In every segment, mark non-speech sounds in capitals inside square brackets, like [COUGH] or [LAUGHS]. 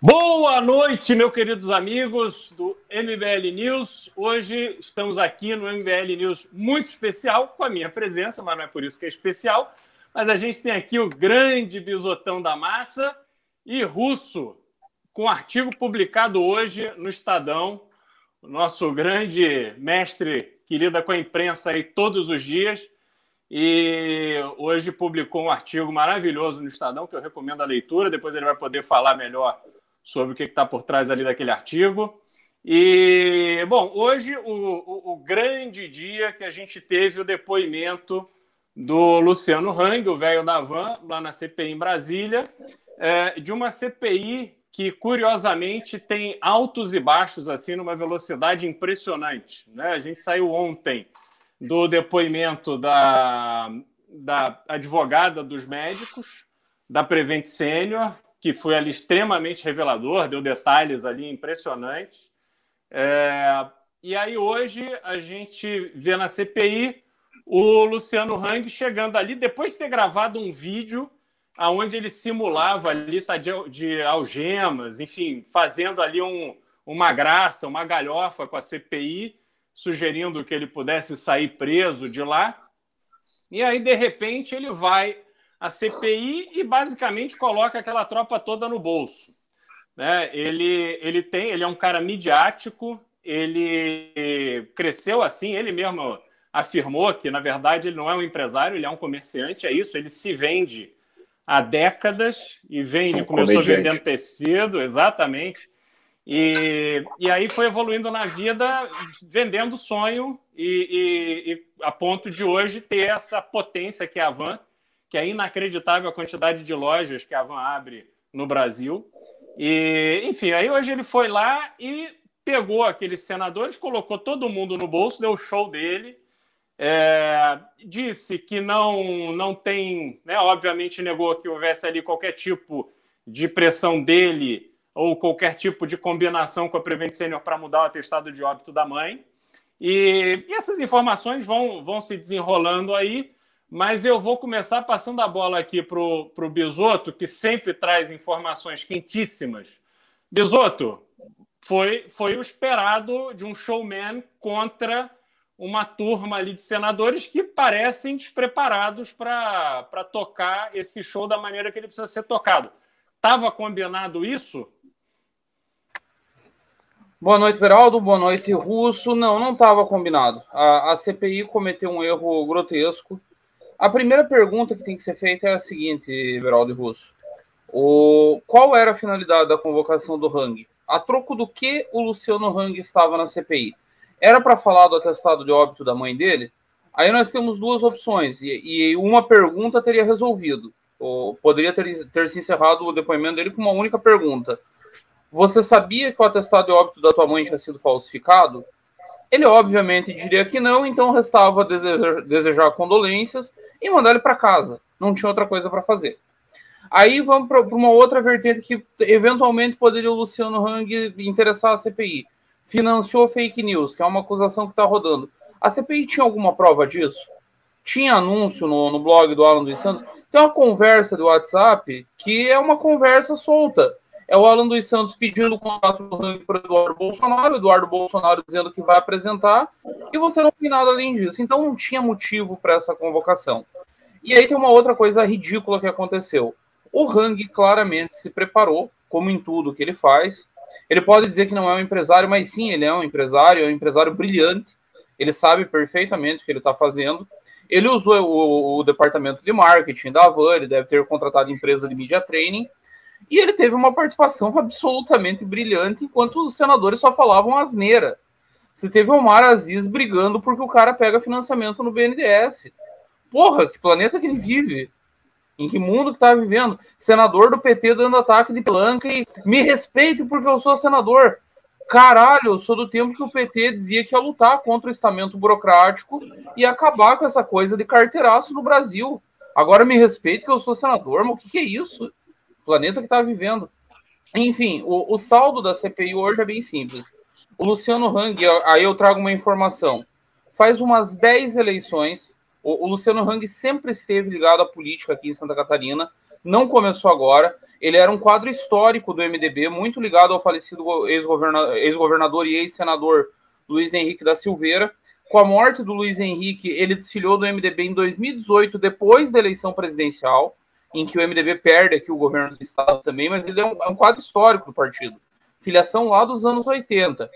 Boa noite, meus queridos amigos do MBL News. Hoje estamos aqui no MBL News muito especial, com a minha presença, mas não é por isso que é especial. Mas a gente tem aqui o grande bisotão da massa e Russo, com um artigo publicado hoje no Estadão, o nosso grande mestre, querida com a imprensa aí todos os dias. E hoje publicou um artigo maravilhoso no Estadão, que eu recomendo a leitura. Depois ele vai poder falar melhor sobre o que está por trás ali daquele artigo. E, bom, hoje o, o, o, grande dia que a gente teve o depoimento do Luciano Hang, o velho da van, lá na CPI em Brasília, é, de uma CPI que, curiosamente, tem altos e baixos, assim, numa velocidade impressionante. Né? A gente saiu ontem do depoimento da, da advogada dos médicos, da Prevent Senior, que foi ali extremamente revelador, deu detalhes ali impressionantes. É, e aí hoje a gente vê na CPI o Luciano Hang chegando ali, depois de ter gravado um vídeo onde ele simulava ali tá de, de algemas, enfim, fazendo ali um, uma graça, uma galhofa com a CPI, sugerindo que ele pudesse sair preso de lá. E aí, de repente, ele vai a CPI e basicamente coloca aquela tropa toda no bolso. Né? Ele, ele tem, ele é um cara midiático, ele cresceu assim, ele mesmo afirmou que, na verdade, ele não é um empresário, ele é um comerciante, é isso, ele se vende há décadas e vende, um começou comediante. vendendo tecido, exatamente. E, e aí foi evoluindo na vida, vendendo sonho, e, e, e a ponto de hoje ter essa potência que é a Van, que é inacreditável a quantidade de lojas que a Van abre no Brasil. E, enfim, aí hoje ele foi lá e pegou aqueles senadores, colocou todo mundo no bolso, deu o show dele, é, disse que não, não tem, né, obviamente negou que houvesse ali qualquer tipo de pressão dele ou qualquer tipo de combinação com a Prevent Senior para mudar o atestado de óbito da mãe. E, e essas informações vão, vão se desenrolando aí. Mas eu vou começar passando a bola aqui para o Bisoto, que sempre traz informações quentíssimas. Bisoto, foi, foi o esperado de um showman contra uma turma ali de senadores que parecem despreparados para tocar esse show da maneira que ele precisa ser tocado. Estava combinado isso? Boa noite, Beraldo. Boa noite, Russo. Não, não estava combinado. A, a CPI cometeu um erro grotesco a primeira pergunta que tem que ser feita é a seguinte, Veraldo Russo. O, qual era a finalidade da convocação do Hang? A troco do que o Luciano Hang estava na CPI? Era para falar do atestado de óbito da mãe dele? Aí nós temos duas opções, e, e uma pergunta teria resolvido. Ou poderia ter, ter se encerrado o depoimento dele com uma única pergunta. Você sabia que o atestado de óbito da tua mãe tinha sido falsificado? Ele obviamente diria que não, então restava desejar, desejar condolências e mandar ele para casa. Não tinha outra coisa para fazer. Aí vamos para uma outra vertente que eventualmente poderia o Luciano Hang interessar a CPI. Financiou fake news, que é uma acusação que está rodando. A CPI tinha alguma prova disso? Tinha anúncio no, no blog do Alan dos Santos? Tem uma conversa do WhatsApp que é uma conversa solta é o Alan dos Santos pedindo o contato do ranking para Eduardo Bolsonaro, Eduardo Bolsonaro dizendo que vai apresentar, e você não tem nada além disso. Então não tinha motivo para essa convocação. E aí tem uma outra coisa ridícula que aconteceu. O Hang claramente se preparou, como em tudo que ele faz. Ele pode dizer que não é um empresário, mas sim, ele é um empresário, é um empresário brilhante. Ele sabe perfeitamente o que ele está fazendo. Ele usou o, o, departamento de marketing da Avan, ele deve ter contratado empresa de media training e ele teve uma participação absolutamente brilhante, enquanto os senadores só falavam asneira. Você teve Omar Aziz brigando porque o cara pega financiamento no BNDES. Porra, que planeta que ele vive? Em que mundo que tá vivendo? Senador do PT dando ataque de planca e me respeite porque eu sou senador. Caralho, eu sou do tempo que o PT dizia que ia lutar contra o estamento burocrático e acabar com essa coisa de carteiraço no Brasil. Agora me respeite que eu sou senador, mas o que, que é isso? Planeta que está vivendo. Enfim, o, o, saldo da CPI hoje é bem simples. O Luciano Hang, aí eu trago uma informação. Faz umas 10 eleições, o, o Luciano Hang sempre esteve ligado à política aqui em Santa Catarina, não começou agora. Ele era um quadro histórico do MDB, muito ligado ao falecido ex-governador e ex-senador Luiz Henrique da Silveira. Com a morte do Luiz Henrique, ele desfilou do MDB em 2018, depois da eleição presidencial, em que o MDB perde aqui o governo do estado também, mas ele é um, é um quadro histórico do partido. Filiação lá dos anos 80.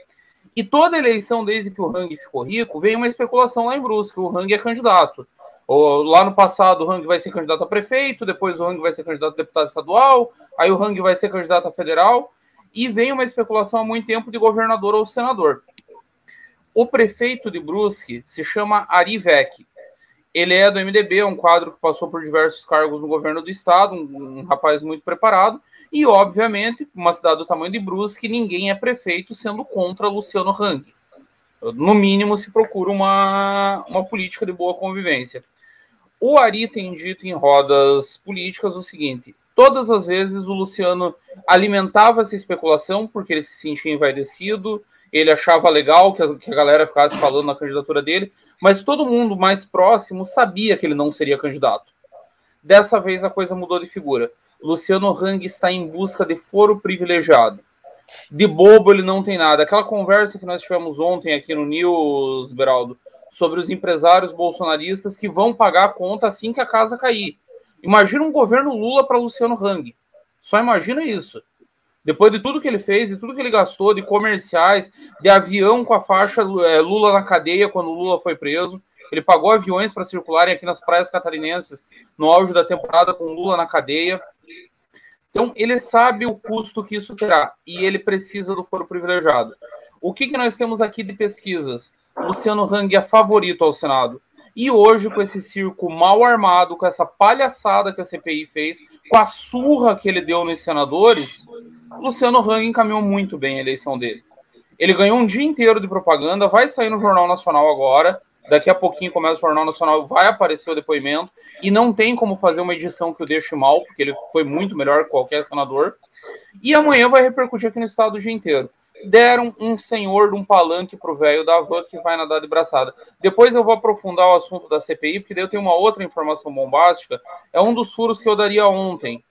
E toda eleição, desde que o Hang ficou rico, vem uma especulação lá em Brusque, o Hang é candidato. Ou, lá no passado, o Hang vai ser candidato a prefeito, depois o Hang vai ser candidato a deputado estadual, aí o Hang vai ser candidato a federal, e vem uma especulação há muito tempo de governador ou senador. O prefeito de Brusque se chama Ari Vec. Ele é do MDB, é um quadro que passou por diversos cargos no governo do estado, um, um rapaz muito preparado, e obviamente, uma cidade do tamanho de Brusque, ninguém é prefeito sendo contra Luciano Hang. No mínimo, se procura uma, uma política de boa convivência. O Ari tem dito em rodas políticas o seguinte: todas as vezes o Luciano alimentava essa especulação porque ele se sentia envaidecido, ele achava legal que a, que a galera ficasse falando na candidatura dele, mas todo mundo mais próximo sabia que ele não seria candidato. Dessa vez a coisa mudou de figura. Luciano Hang está em busca de foro privilegiado. De bobo ele não tem nada. Aquela conversa que nós tivemos ontem aqui no News, Beraldo, sobre os empresários bolsonaristas que vão pagar a conta assim que a casa cair. Imagina um governo Lula para Luciano Hang. Só imagina isso. Depois de tudo que ele fez, de tudo que ele gastou, de comerciais, de avião com a faixa é, Lula na cadeia quando Lula foi preso. Ele pagou aviões para circularem aqui nas praias catarinenses no auge da temporada com Lula na cadeia. Então, ele sabe o custo que isso terá e ele precisa do foro privilegiado. O que, que nós temos aqui de pesquisas? Luciano Hang é favorito ao Senado. E hoje, com esse circo mal armado, com essa palhaçada que a CPI fez, com a surra que ele deu nos senadores, Luciano Hang encaminhou muito bem a eleição dele. Ele ganhou um dia inteiro de propaganda, vai sair no Jornal Nacional agora. Daqui a pouquinho começa o Jornal Nacional, vai aparecer o depoimento. E não tem como fazer uma edição que o deixe mal, porque ele foi muito melhor que qualquer senador. E amanhã vai repercutir aqui no estado o dia inteiro. Deram um senhor de um palanque pro velho da van que vai nadar de braçada. Depois eu vou aprofundar o assunto da CPI, porque daí eu tenho uma outra informação bombástica. É um dos furos que eu daria ontem.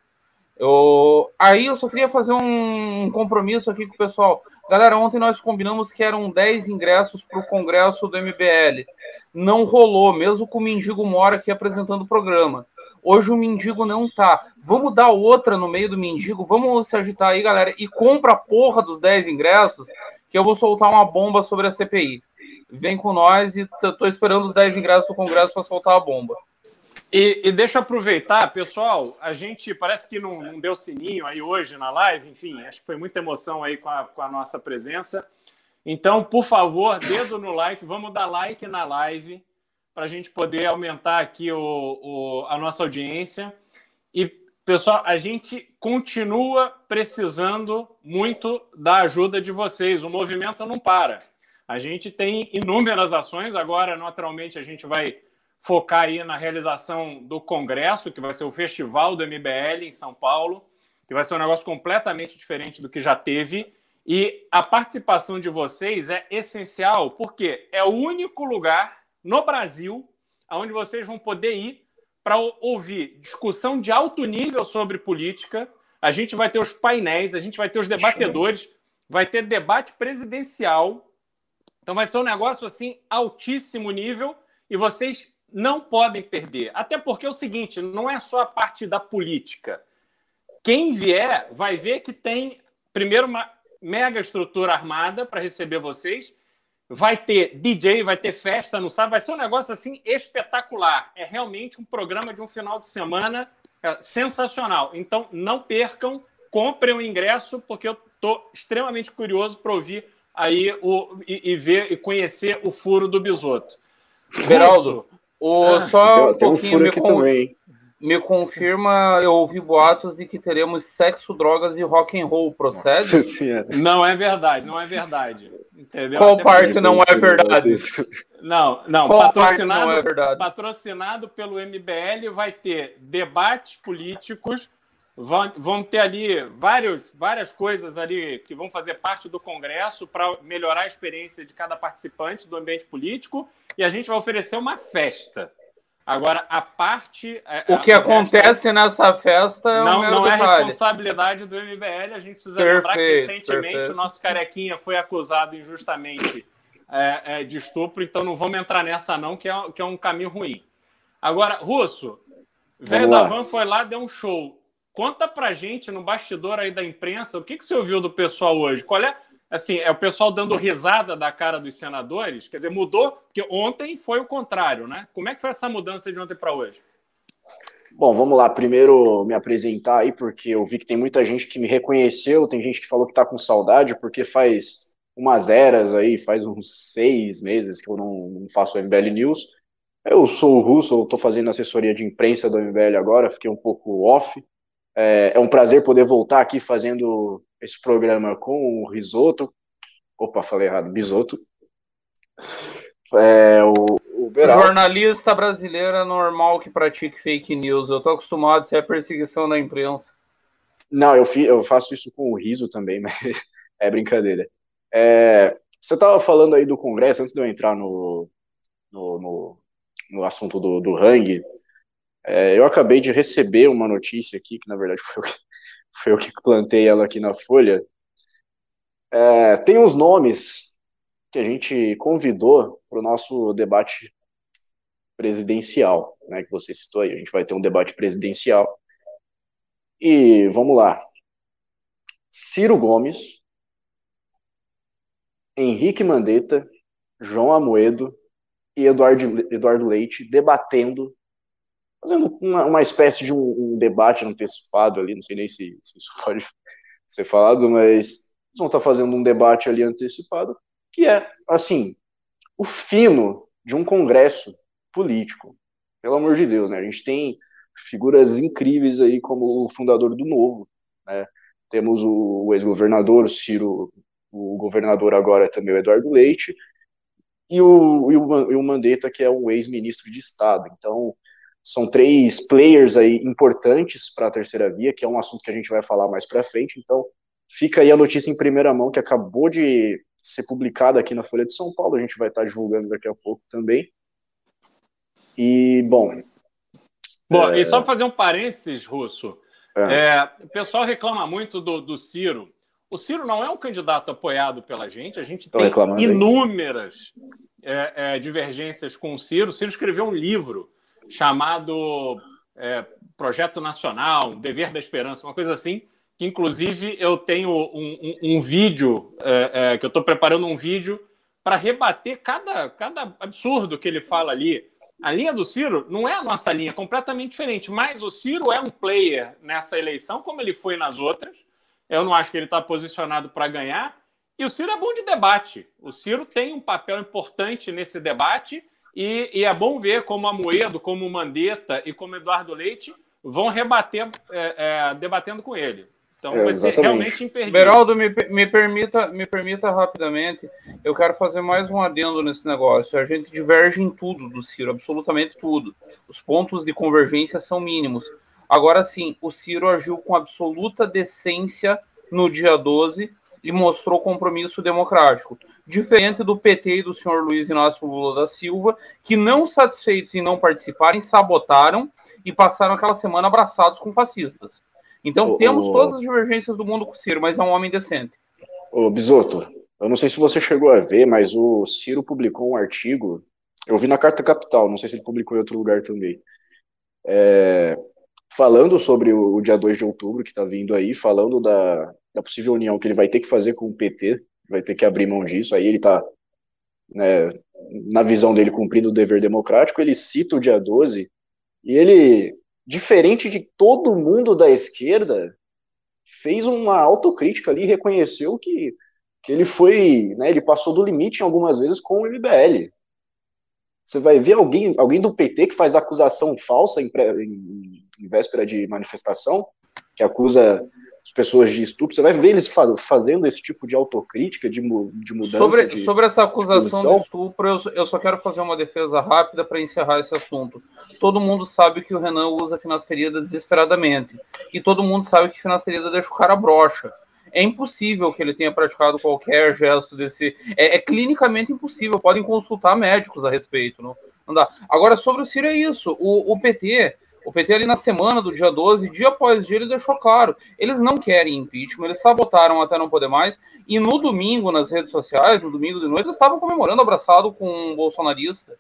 Eu... Aí eu só queria fazer um compromisso aqui com o pessoal. Galera, ontem nós combinamos que eram 10 ingressos para o congresso do MBL. Não rolou, mesmo com o Mendigo Mora aqui apresentando o programa. Hoje o Mendigo não tá. Vamos dar outra no meio do Mendigo, vamos se agitar aí, galera, e compra a porra dos 10 ingressos, que eu vou soltar uma bomba sobre a CPI. Vem com nós e tô esperando os 10 ingressos do congresso para soltar a bomba. E, e, deixa eu aproveitar, pessoal, a gente parece que não, não, deu sininho aí hoje na live, enfim, acho que foi muita emoção aí com a, com a nossa presença. Então, por favor, dedo no like, vamos dar like na live para a gente poder aumentar aqui o, o, a nossa audiência. E, pessoal, a gente continua precisando muito da ajuda de vocês. O movimento não para. A gente tem inúmeras ações. Agora, naturalmente, a gente vai focar aí na realização do congresso, que vai ser o festival do MBL em São Paulo, que vai ser um negócio completamente diferente do que já teve. E a participação de vocês é essencial, porque é o único lugar no Brasil onde vocês vão poder ir para ouvir discussão de alto nível sobre política. A gente vai ter os painéis, a gente vai ter os debatedores, vai ter debate presidencial. Então vai ser um negócio assim altíssimo nível e vocês não podem perder. Até porque é o seguinte, não é só a parte da política. Quem vier vai ver que tem, primeiro, uma mega estrutura armada para receber vocês. Vai ter DJ, vai ter festa no sábado, vai ser um negócio assim espetacular. É realmente um programa de um final de semana é, sensacional. Então, não percam, comprem o ingresso, porque eu estou extremamente curioso para ouvir aí o, e, e, ver e conhecer o furo do Bisoto. Beraldo, o, ah, só tem, um pouquinho um me, também. me confirma, eu ouvi boatos de que teremos sexo, drogas e rock and roll, procede? Não é verdade, não é verdade. Entendeu? Qual Até parte não é verdade? Não, não, Qual patrocinado, não é verdade? patrocinado pelo MBL vai ter debates políticos, vão, vão ter ali vários, várias coisas ali que vão fazer parte do Congresso para melhorar a experiência de cada participante do ambiente político e a gente vai oferecer uma festa. Agora, a parte. O que acontece é... nessa festa é não, um não é responsabilidade do MBL. A gente precisa perfeito, lembrar que recentemente perfeito. o nosso carequinha foi acusado injustamente é, é, de estupro, então não vamos entrar nessa, não, que é, que é um caminho ruim. Agora, Russo, velho da Van foi lá, deu um show. Conta pra gente no bastidor aí da imprensa o que, que você ouviu do pessoal hoje. Qual é assim, é o pessoal dando risada da cara dos senadores? Quer dizer, mudou? Porque ontem foi o contrário, né? Como é que foi essa mudança de ontem para hoje? Bom, vamos lá. Primeiro me apresentar aí, porque eu vi que tem muita gente que me reconheceu, tem gente que falou que tá com saudade, porque faz umas eras aí, faz uns seis meses que eu não, não faço MBL News. Eu sou o Russo, eu tô fazendo assessoria de imprensa do MBL agora, fiquei um pouco off. É, é um prazer poder voltar aqui fazendo esse programa com o Risoto. Opa, falei errado, Bisoto. É, o, o Jornalista brasileiro é normal que pratique fake news. Eu tô acostumado a ser a perseguição da imprensa. Não, eu, fi, eu faço isso com o riso também, [LAUGHS] mas é brincadeira. É, você estava falando aí do Congresso, antes de eu entrar no, no, no, no assunto do, do Hang, é, eu acabei de receber uma notícia aqui, que na verdade [LAUGHS] foi foi eu que plantei ela aqui na folha. É, tem uns nomes que a gente convidou para o nosso debate presidencial, né, que você citou aí. A gente vai ter um debate presidencial. E vamos lá. Ciro Gomes, Henrique Mandetta, João Amoedo e Eduardo, Eduardo Leite debatendo fazendo uma, uma espécie de um, um, debate antecipado ali, não sei nem se, se, isso [LAUGHS] pode ser falado, mas eles vão estar fazendo um debate ali antecipado, que é, assim, o fino de um congresso político. Pelo amor de Deus, né? A gente tem figuras incríveis aí, como o fundador do Novo, né? Temos o, o ex-governador Ciro, o governador agora também o Eduardo Leite, e o, e o, e o Mandetta, que é o ex-ministro de Estado. Então, são três players aí importantes para a terceira via, que é um assunto que a gente vai falar mais para frente. Então, fica aí a notícia em primeira mão que acabou de ser publicada aqui na Folha de São Paulo. A gente vai estar divulgando daqui a pouco também. E, bom. Bom, é... e só fazer um parênteses, Russo. É. É, o pessoal reclama muito do, do Ciro. O Ciro não é um candidato apoiado pela gente, a gente tem inúmeras é, é, divergências com o Ciro. O Ciro escreveu um livro chamado é, Projeto Nacional, Dever da Esperança, uma coisa assim, que inclusive eu tenho um, um, um vídeo, é, é, que eu estou preparando um vídeo para rebater cada, cada absurdo que ele fala ali. A linha do Ciro não é a nossa linha, é completamente diferente, mas o Ciro é um player nessa eleição, como ele foi nas outras. Eu não acho que ele está posicionado para ganhar. E o Ciro é bom de debate. O Ciro tem um papel importante nesse debate e, e, é bom ver como a Moedo, como o Mandetta e como Eduardo Leite vão rebater, é, é, debatendo com ele. Então é, vai ser realmente imperdível. Beraldo, me, me, permita, me permita rapidamente, eu quero fazer mais um adendo nesse negócio. A gente diverge em tudo do Ciro, absolutamente tudo. Os pontos de convergência são mínimos. Agora sim, o Ciro agiu com absoluta decência no dia 12 e mostrou compromisso democrático diferente do PT e do senhor Luiz Inácio Lula da Silva, que não satisfeitos em não participarem, sabotaram e passaram aquela semana abraçados com fascistas. Então o, temos o... todas as divergências do mundo com o Ciro, mas é um homem decente. Ô Bisoto, eu não sei se você chegou a ver, mas o Ciro publicou um artigo, eu vi na Carta Capital, não sei se ele publicou em outro lugar também, é, falando sobre o, o dia 2 de outubro que está vindo aí, falando da, da possível união que ele vai ter que fazer com o PT, vai ter que abrir mão disso. Aí ele está, né, na visão dele, cumprindo o dever democrático. Ele cita o dia 12 e ele, diferente de todo mundo da esquerda, fez uma autocrítica ali e reconheceu que, que ele foi, né, ele passou do limite em algumas vezes com o MBL. Você vai ver alguém, alguém do PT que faz acusação falsa em, em, em véspera de manifestação, que acusa as pessoas de estupro, você vai ver eles fazendo esse tipo de autocrítica, de, de mudança. Sobre, de, sobre essa acusação de, de estupro, eu, eu, só quero fazer uma defesa rápida para encerrar esse assunto. Todo mundo sabe que o Renan usa a finasterida desesperadamente. E todo mundo sabe que finasterida deixa o cara broxa. É impossível que ele tenha praticado qualquer gesto desse. É, é clinicamente impossível. Podem consultar médicos a respeito. Não, Não dá. Agora, sobre o Ciro é isso. O, o PT, o PT ali na semana do dia 12, dia após dia, ele deixou claro. Eles não querem impeachment, eles sabotaram até não poder mais. E no domingo, nas redes sociais, no domingo de noite, eles estavam comemorando abraçado com um bolsonarista.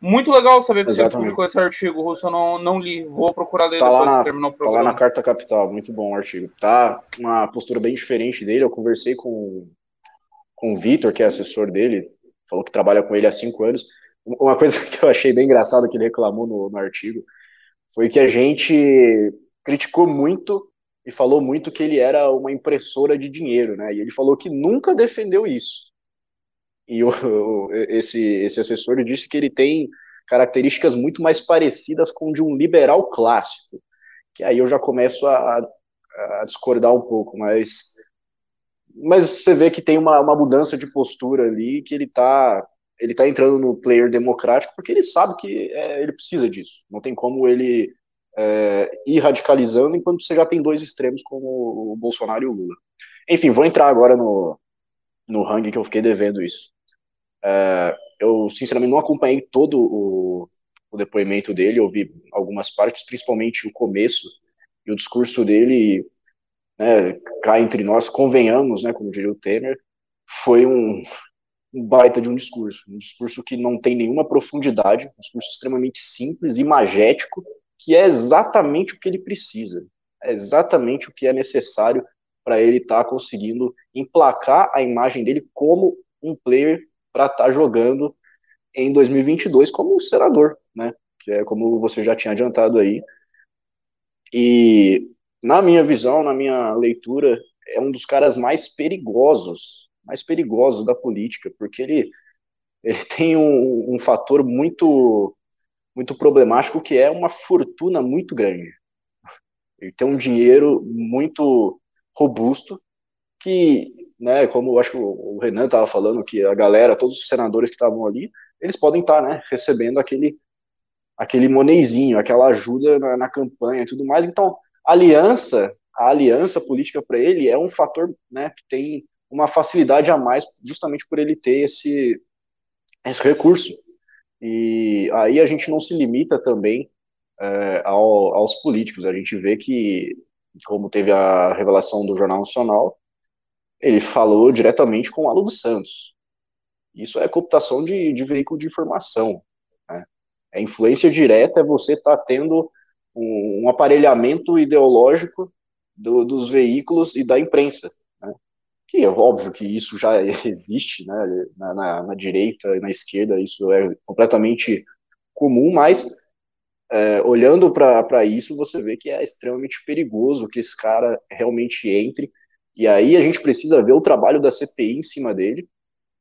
Muito legal saber que Exatamente. você publicou esse artigo, Russo. Eu não, não li. Vou procurar ler tá depois na, terminar o programa. Tá lá na Carta Capital. Muito bom o artigo. Tá uma postura bem diferente dele. Eu conversei com, com o Vitor, que é assessor dele. Falou que trabalha com ele há cinco anos. Uma coisa [LAUGHS] que eu achei bem engraçada que ele reclamou no, no artigo foi que a gente criticou muito e falou muito que ele era uma impressora de dinheiro, né? E ele falou que nunca defendeu isso. E o, esse, esse assessor disse que ele tem características muito mais parecidas com de um liberal clássico, que aí eu já começo a, a discordar um pouco, mas, mas você vê que tem uma, uma mudança de postura ali, que ele está ele tá entrando no player democrático porque ele sabe que é, ele precisa disso, não tem como ele é, ir radicalizando enquanto você já tem dois extremos como o Bolsonaro e o Lula. Enfim, vou entrar agora no, no hang que eu fiquei devendo isso. É, eu, sinceramente, não acompanhei todo o, o depoimento dele, ouvi algumas partes, principalmente o começo e o discurso dele, né, cá entre nós, convenhamos, né, como diria o Temer, foi um, um baita de um discurso, um discurso que não tem nenhuma profundidade, um discurso extremamente simples, imagético, que é exatamente o que ele precisa, é exatamente o que é necessário para ele estar tá conseguindo emplacar a imagem dele como um player para estar tá jogando em 2022 como senador, né? Que é como você já tinha adiantado aí. E na minha visão, na minha leitura, é um dos caras mais perigosos, mais perigosos da política, porque ele, ele [LAUGHS] tem um, um fator muito muito problemático que é uma fortuna muito grande. Ele tem um dinheiro muito robusto que né, como eu acho que o Renan estava falando, que a galera, todos os senadores que estavam ali, eles podem estar, tá, né, recebendo aquele, aquele moneizinho, aquela ajuda na, na campanha e tudo mais. Então, aliança, a aliança política para ele é um fator, né, que tem uma facilidade a mais, justamente por ele ter esse, esse recurso. E aí a gente não se limita também é, ao, aos políticos. A gente vê que, como teve a revelação do Jornal Nacional, ele falou diretamente com o Alu dos Santos. Isso é cooptação de, de veículo de informação. Né? É influência direta, é você estar tá tendo um, um, aparelhamento ideológico do, dos veículos e da imprensa. Que é óbvio que isso já [LAUGHS] existe né? na, na, na direita e na esquerda, isso é completamente comum, mas é, olhando para isso, você vê que é extremamente perigoso que esse cara realmente entre e aí a gente precisa ver o trabalho da CPI em cima dele.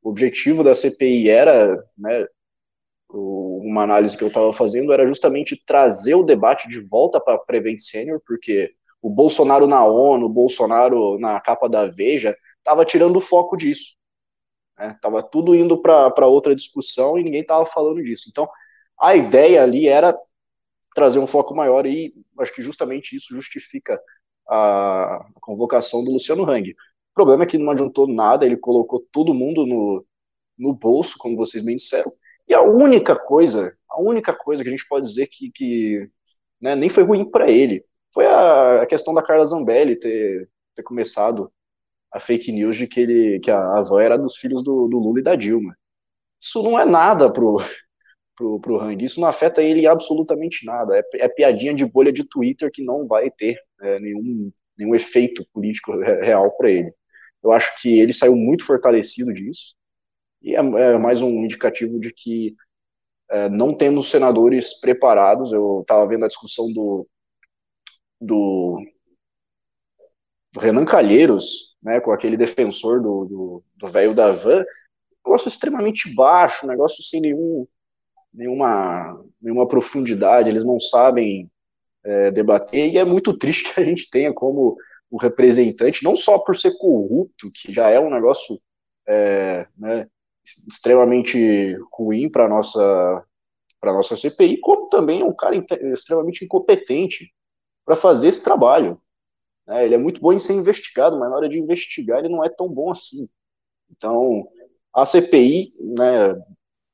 O objetivo da CPI era, né, uma análise que eu estava fazendo era justamente trazer o debate de volta para Prevent Senior, porque o Bolsonaro na ONU, o Bolsonaro na capa da Veja, estava tirando o foco disso. Né? tudo indo para outra discussão e ninguém estava falando disso. Então, a ideia ali era trazer um foco maior e acho que justamente isso justifica a convocação do Luciano Hang. O problema é que não adiantou nada, ele colocou todo mundo no, no bolso, como vocês bem disseram, e a única coisa, a única coisa que a gente pode dizer que, que né, nem foi ruim para ele, foi a, a, questão da Carla Zambelli ter, ter começado a fake news de que, ele, que a avó era dos filhos do, do Lula e da Dilma. Isso não é nada pro, [LAUGHS] pro, pro Hang. Isso não afeta ele absolutamente nada. É, é piadinha de bolha de Twitter que não vai ter é, nenhum, nenhum efeito político real para ele. Eu acho que ele saiu muito fortalecido disso, e é, é mais um indicativo de que é, não temos senadores preparados. Eu estava vendo a discussão do, do, do, Renan Calheiros, né, com aquele defensor do velho da van, negócio extremamente baixo, negócio sem nenhum nenhuma, nenhuma profundidade, eles não sabem é, debater, e é muito triste que a gente tenha como o representante, não só por ser corrupto, que já é um negócio é, né, extremamente ruim para a nossa, nossa CPI, como também é um cara extremamente incompetente para fazer esse trabalho. É, ele é muito bom em ser investigado, mas na hora de investigar ele não é tão bom assim. Então, a CPI né,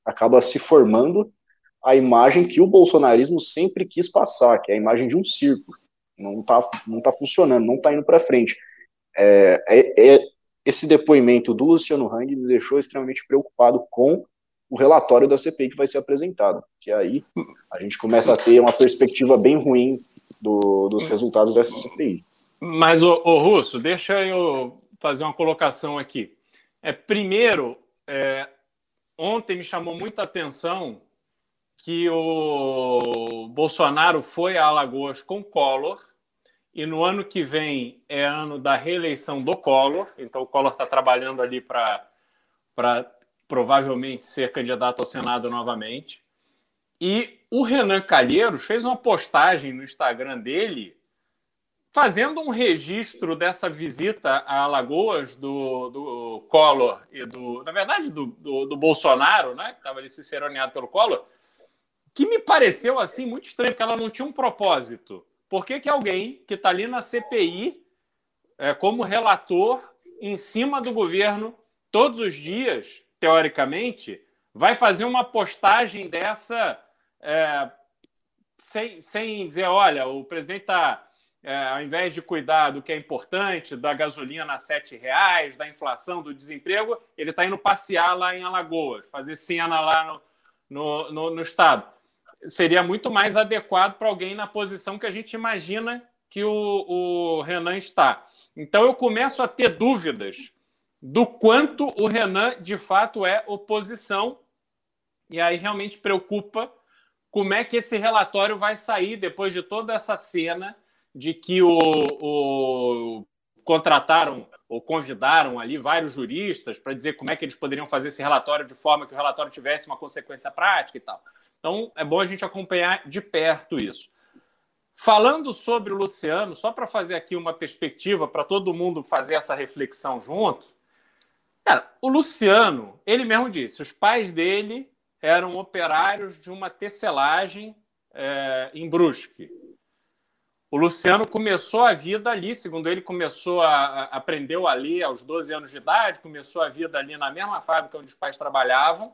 acaba se formando a imagem que o bolsonarismo sempre quis passar, que é a imagem de um circo. Não está não tá funcionando, não está indo para frente. É, é, é, esse depoimento do Luciano Hang me deixou extremamente preocupado com o relatório da CPI que vai ser apresentado, que aí a gente começa a ter uma perspectiva bem ruim do, dos resultados dessa CPI. Mas, o, Russo, deixa eu fazer uma colocação aqui. É, primeiro, é, ontem me chamou muita atenção que o Bolsonaro foi a Alagoas com Collor e no ano que vem é ano da reeleição do Collor, então o Collor está trabalhando ali para provavelmente ser candidato ao Senado novamente. E o Renan Calheiros fez uma postagem no Instagram dele fazendo um registro dessa visita a Alagoas do, do Collor e do, na verdade, do, do, do Bolsonaro, né, que estava ali ciceroneado pelo Collor, que me pareceu assim muito estranho, porque ela não tinha um propósito. Por que, que alguém que está ali na CPI, é, como relator, em cima do governo, todos os dias, teoricamente, vai fazer uma postagem dessa é, sem, sem dizer, olha, o presidente está, é, ao invés de cuidar do que é importante, da gasolina a sete reais, da inflação, do desemprego, ele está indo passear lá em Alagoas, fazer cena lá no, no, no, no estado seria muito mais adequado para alguém na posição que a gente imagina que o, o Renan está. Então eu começo a ter dúvidas do quanto o Renan de fato é oposição, e aí realmente preocupa como é que esse relatório vai sair depois de toda essa cena de que o, o contrataram ou convidaram ali vários juristas para dizer como é que eles poderiam fazer esse relatório de forma que o relatório tivesse uma consequência prática e tal. Então, é bom a gente acompanhar de perto isso. Falando sobre o Luciano, só para fazer aqui uma perspectiva, para todo mundo fazer essa reflexão junto. Cara, o Luciano, ele mesmo disse, os pais dele eram operários de uma tecelagem é, em Brusque. O Luciano começou a vida ali, segundo ele, começou a, a aprendeu ali aos 12 anos de idade, começou a vida ali na mesma fábrica onde os pais trabalhavam.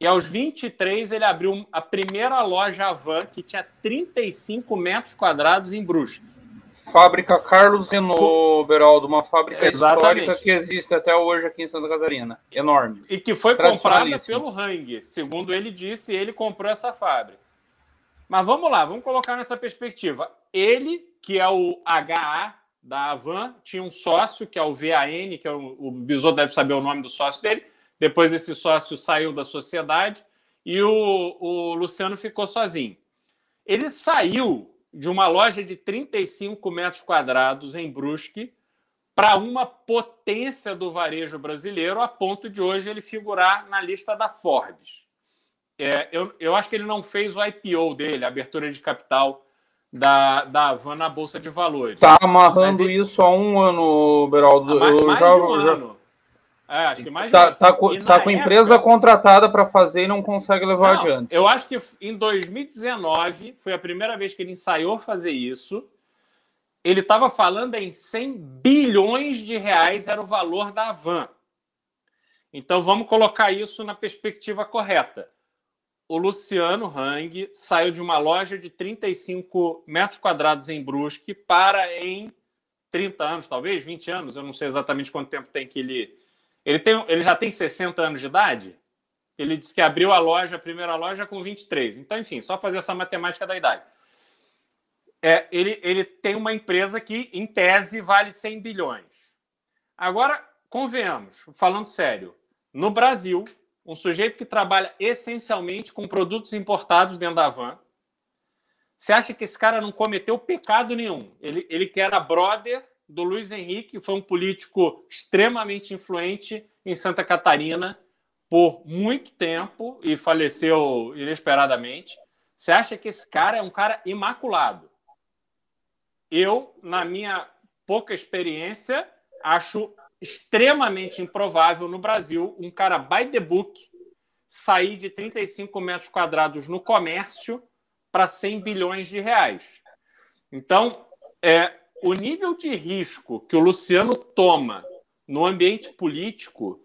E aos 23 ele abriu a primeira loja Avan, que tinha 35 metros quadrados em Brusque. Fábrica Carlos Renault, Beraldo, uma fábrica Exatamente. histórica que existe até hoje aqui em Santa Catarina. Enorme. E que foi comprada pelo Hang. Segundo ele disse, ele comprou essa fábrica. Mas vamos lá, vamos colocar nessa perspectiva. Ele, que é o HA da Avan, tinha um sócio, que é o VAN, que é o, o Besouro deve saber o nome do sócio dele, depois esse sócio saiu da sociedade e o, o Luciano ficou sozinho. Ele saiu de uma loja de 35 metros quadrados em Brusque para uma potência do varejo brasileiro, a ponto de hoje ele figurar na lista da Forbes. É, eu, eu acho que ele não fez o IPO dele, a abertura de capital da, da Havan na Bolsa de Valores. Está amarrando ele... isso há um ano, Beraldo. mais, eu mais já, um já... ano. É, acho que mais tá, tá, com, tá com empresa contratada para fazer e não consegue levar não, adiante. Eu acho que em 2019 foi a primeira vez que ele ensaiou fazer isso. Ele estava falando em 100 bilhões de reais era o valor da van. Então vamos colocar isso na perspectiva correta. O Luciano Hang saiu de uma loja de 35 metros quadrados em Brusque para em 30 anos, talvez 20 anos, eu não sei exatamente quanto tempo tem que ele ele, tem, ele já tem 60 anos de idade? Ele disse que abriu a loja, a primeira loja, com 23. Então, enfim, só fazer essa matemática da idade. É, ele, ele tem uma empresa que, em tese, vale 100 bilhões. Agora, convenhamos, falando sério, no Brasil, um sujeito que trabalha essencialmente com produtos importados dentro da van, você acha que esse cara não cometeu pecado nenhum? Ele, ele que era brother do Luiz Henrique, foi um político extremamente influente em Santa Catarina por muito tempo e faleceu inesperadamente. Você acha que esse cara é um cara imaculado? Eu, na minha pouca experiência, acho extremamente improvável no Brasil um cara by the book sair de 35 metros quadrados no comércio para 100 bilhões de reais. Então, é, o nível de risco que o Luciano toma no ambiente político,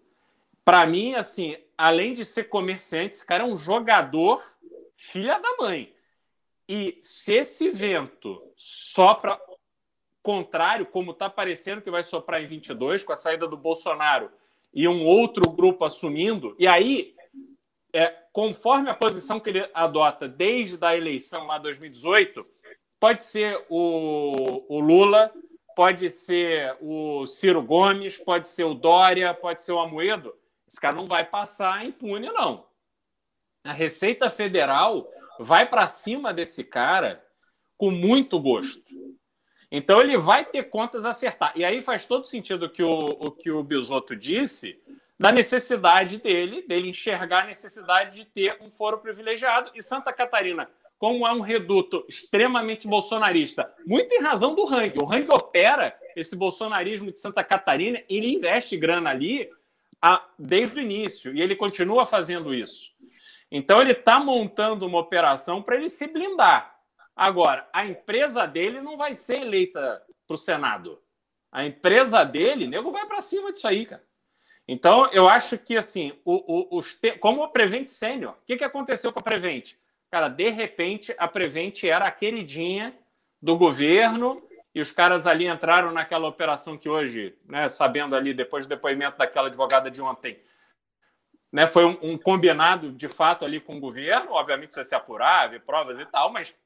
para mim, assim, além de ser comerciante, esse cara é um jogador filha da mãe. E se esse vento sopra contrário, como está parecendo que vai soprar em 22, com a saída do Bolsonaro e um outro grupo assumindo, e aí, é, conforme a posição que ele adota desde a eleição lá 2018, pode ser o, o Lula, pode ser o Ciro Gomes, pode ser o Dória, pode ser o Amoedo. Esse cara não vai passar impune, não. A Receita Federal vai para cima desse cara com muito gosto. Então ele vai ter contas a acertar. E aí faz todo sentido o que o, o que o Bisotto disse da necessidade dele, dele enxergar a necessidade de ter um foro privilegiado. E Santa Catarina, como é um reduto extremamente bolsonarista, muito em razão do Rangue. O Rangue opera esse bolsonarismo de Santa Catarina, ele investe grana ali a, desde o início, e ele continua fazendo isso. Então ele está montando uma operação para ele se blindar. Agora, a empresa dele não vai ser eleita para o Senado. A empresa dele, nego vai para cima disso aí, cara. Então, eu acho que, assim, o, o, os te... como a Prevent Sênior, o que, que aconteceu com a Prevent? Cara, de repente, a Prevent era a queridinha do governo e os caras ali entraram naquela operação que hoje, né, sabendo ali, depois do depoimento daquela advogada de ontem, né, foi um, um, combinado de fato ali com o governo, obviamente precisa se apurar, ver provas e tal, mas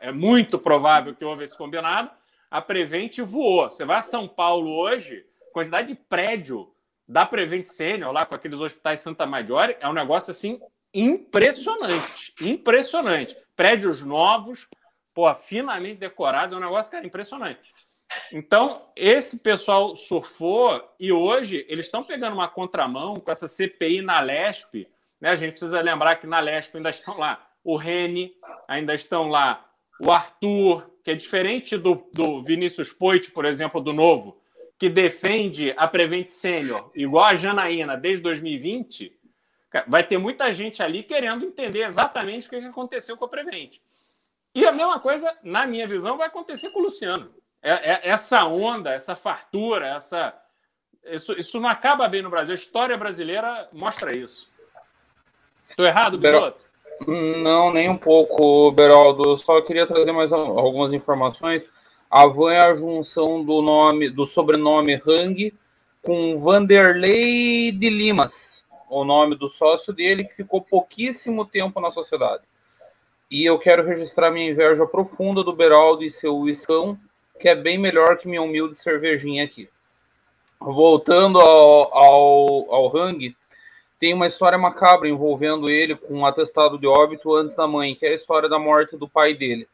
é muito provável que houve esse combinado. A Prevent voou. Você vai a São Paulo hoje, quantidade de prédio da Prevent Senior, lá com aqueles hospitais Santa Maggiore, é um negócio assim impressionante. Impressionante. Prédios novos, pô, finamente decorados, é um negócio, cara, impressionante. Então, esse pessoal surfou e hoje eles estão pegando uma contramão com essa CPI na Lesp. Né? A gente precisa lembrar que na Lesp ainda estão lá o Rene, ainda estão lá o Arthur, que é diferente do, do Vinícius Poit, por exemplo, do Novo, que defende a Prevent Senior, igual a Janaína, desde 2020. Vai ter muita gente ali querendo entender exatamente o que aconteceu com a Prevent. E a mesma coisa, na minha visão, vai acontecer com o Luciano. É, é, essa onda, essa fartura, essa isso, isso não acaba bem no Brasil. A história brasileira mostra isso. Estou errado, Bisoto? Não, nem um pouco, Beraldo. Só queria trazer mais algumas informações. A Van é a junção do nome, do sobrenome Hang com Vanderlei de Limas, o nome do sócio dele, que ficou pouquíssimo tempo na sociedade. E eu quero registrar minha inveja profunda do Beraldo e seu Wiscão, que é bem melhor que minha humilde cervejinha aqui. Voltando ao, ao, ao Hang, tem uma história macabra envolvendo ele com um atestado de óbito antes da mãe, que é a história da morte do pai dele.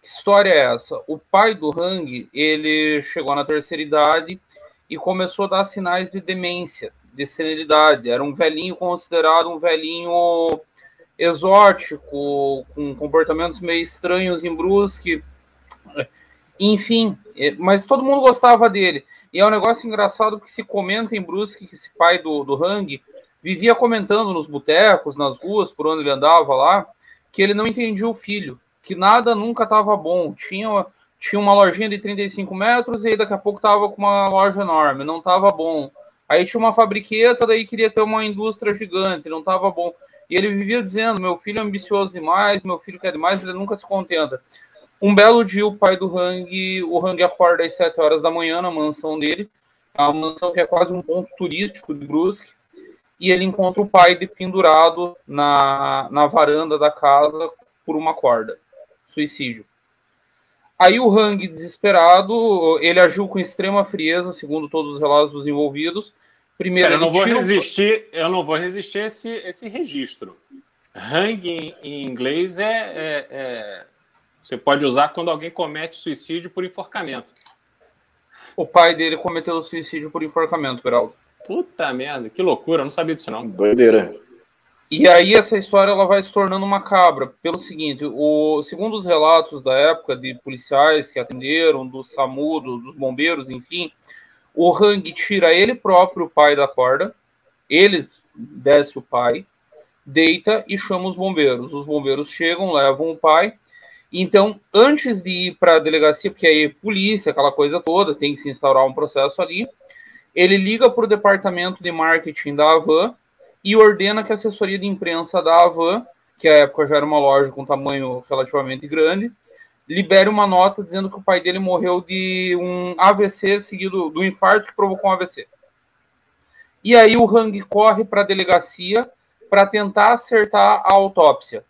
Que história é essa? O pai do Hang, ele chegou na terceira idade e começou a dar sinais de demência, de senilidade. Era um velhinho considerado um velhinho exótico, com comportamentos meio estranhos em Brusque. Enfim, é, mas todo mundo gostava dele. E é um negócio engraçado que se comenta em Brusque que esse pai do, do Hang vivia comentando nos botecos, nas ruas, por onde ele andava lá, que ele não entendia o filho, que nada nunca estava bom. Tinha, tinha uma lojinha de 35 metros e aí daqui a pouco estava com uma loja enorme, não estava bom. Aí tinha uma fabriqueta, daí queria ter uma indústria gigante, não estava bom. E ele vivia dizendo: meu filho é ambicioso demais, meu filho quer demais, ele nunca se contenta. Um belo dia, o pai do Hang, o Hang acorda às 7 horas da manhã na mansão dele, a mansão que é quase um ponto turístico de Brusque, e ele encontra o pai pendurado na, na varanda da casa por uma corda. Suicídio. Aí o Hang, desesperado, ele agiu com extrema frieza, segundo todos os relatos dos envolvidos. Primeiro, eu não vou resistir, eu não vou resistir esse, esse registro. Hang em, em inglês é, é, é você pode usar quando alguém comete suicídio por enforcamento. O pai dele cometeu suicídio por enforcamento, Beraldo. Puta merda, que loucura, eu não sabia disso não. Doideira. E aí essa história ela vai se tornando macabra pelo seguinte, o segundo os relatos da época de policiais que atenderam, do SAMU, do, dos bombeiros, enfim, o Hang tira ele próprio, o pai da corda, ele desce o pai, deita e chama os bombeiros. Os bombeiros chegam, levam o pai então, antes de ir para a delegacia, porque aí polícia, aquela coisa toda, tem que se instaurar um processo ali, ele liga para o departamento de marketing da Avan e ordena que a assessoria de imprensa da Avan, que à época já era uma loja com tamanho relativamente grande, libere uma nota dizendo que o pai dele morreu de um AVC seguido do infarto que provocou um AVC. E aí o Hang corre para a delegacia para tentar acertar a autópsia.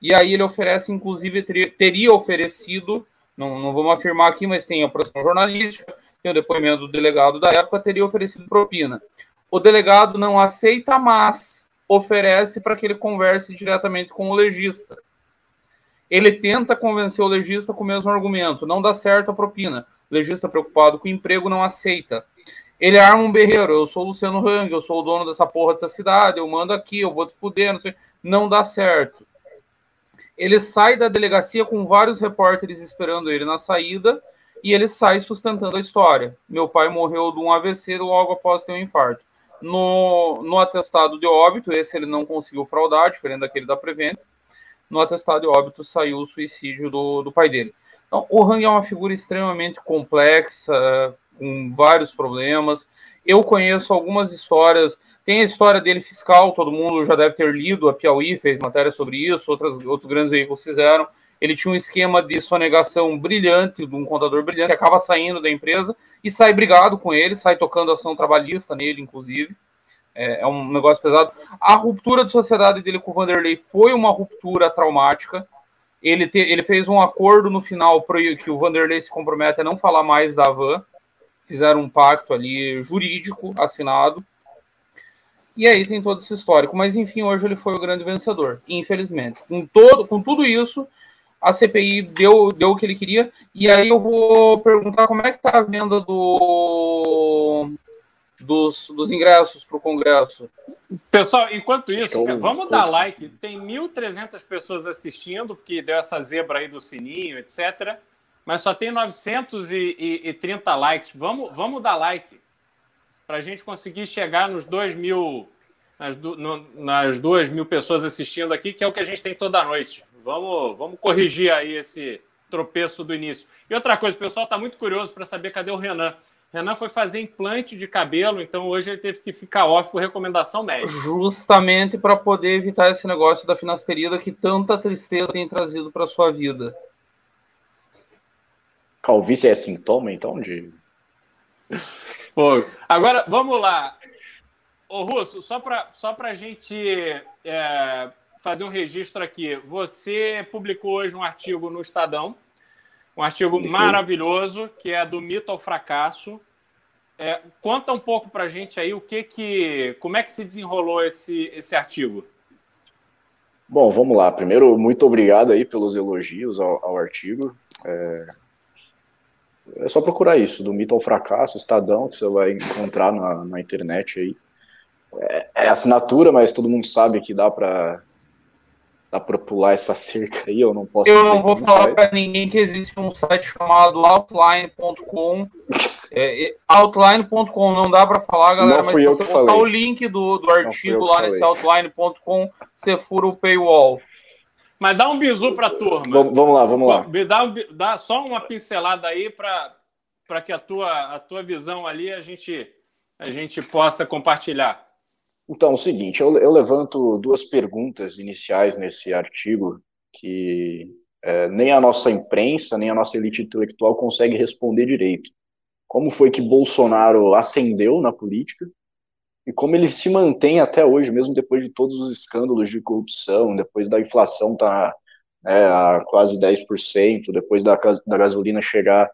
E aí ele oferece, inclusive, teria, oferecido, não, não vamos afirmar aqui, mas tem a produção jornalística, tem o depoimento do delegado da época, teria oferecido propina. O delegado não aceita, mas oferece para que ele converse diretamente com o legista. Ele tenta convencer o legista com o mesmo argumento, não dá certo a propina. O legista preocupado com o emprego não aceita. Ele arma um berreiro, eu sou o Luciano Hang, eu sou o dono dessa porra dessa cidade, eu mando aqui, eu vou te fuder, não sei. Não dá certo. Ele sai da delegacia com vários repórteres esperando ele na saída e ele sai sustentando a história. Meu pai morreu de um AVC logo após ter um infarto. No, no atestado de óbito, esse ele não conseguiu fraudar, diferente daquele da Prevent. No atestado de óbito saiu o suicídio do, do pai dele. Então, o Hang é uma figura extremamente complexa, com vários problemas. Eu conheço algumas histórias. Tem a história dele fiscal, todo mundo já deve ter lido. A Piauí fez matéria sobre isso, outras, outros grandes veículos fizeram. Ele tinha um esquema de sonegação brilhante, de um contador brilhante, que acaba saindo da empresa e sai brigado com ele, sai tocando ação trabalhista nele, inclusive. É, é um negócio pesado. A ruptura de sociedade dele com o Vanderlei foi uma ruptura traumática. Ele, te, ele fez um acordo no final que o Vanderlei se compromete a não falar mais da van fizeram um pacto ali jurídico assinado. E aí tem todo esse histórico. Mas enfim, hoje ele foi o grande vencedor, infelizmente. Com, todo, com tudo isso, a CPI deu, deu o que ele queria. E aí eu vou perguntar como é que está a venda do, dos, dos ingressos para o Congresso. Pessoal, enquanto isso, vamos dar like. Tem 1.300 pessoas assistindo, porque deu essa zebra aí do sininho, etc mas só tem 930 likes. Vamos, vamos dar like para a gente conseguir chegar nos 2 mil, nas, no, nas 2 mil pessoas assistindo aqui, que é o que a gente tem toda noite. Vamos, vamos corrigir aí esse tropeço do início. E outra coisa, o pessoal está muito curioso para saber cadê o Renan. Renan foi fazer implante de cabelo, então hoje ele teve que ficar off por recomendação médica. Justamente para poder evitar esse negócio da finasterida que tanta tristeza tem trazido para sua vida. Calvície é sintoma, então, de. Pô, agora, vamos lá. Ô, Russo, só para só a gente é, fazer um registro aqui. Você publicou hoje um artigo no Estadão, um artigo maravilhoso, que é do mito ao fracasso. É, conta um pouco para a gente aí o que que, como é que se desenrolou esse, esse artigo. Bom, vamos lá. Primeiro, muito obrigado aí pelos elogios ao, ao artigo. É, é só procurar isso, do mito ao fracasso, Estadão, que você vai encontrar na, na internet aí. É, é, assinatura, mas todo mundo sabe que dá para dá para pular essa cerca aí, eu não posso. Eu não vou falar para ninguém que existe um site chamado outline.com. [LAUGHS] É, outline.com não dá para falar, galera, mas se você botar o link do, do artigo lá nesse outline.com, você fura o paywall. Mas dá um bisu para a turma. Vamos, vamos, lá, vamos lá. Dá, dá só uma pincelada aí para que a tua, a tua visão ali a gente, a gente possa compartilhar. Então, é o seguinte, eu, eu levanto duas perguntas iniciais nesse artigo que é, nem a nossa imprensa, nem a nossa elite intelectual consegue responder direito. Como foi que Bolsonaro ascendeu na política? e como ele se mantém até hoje, mesmo depois de todos os escândalos de corrupção, depois da inflação tá né, a quase 10%, depois da, da gasolina chegar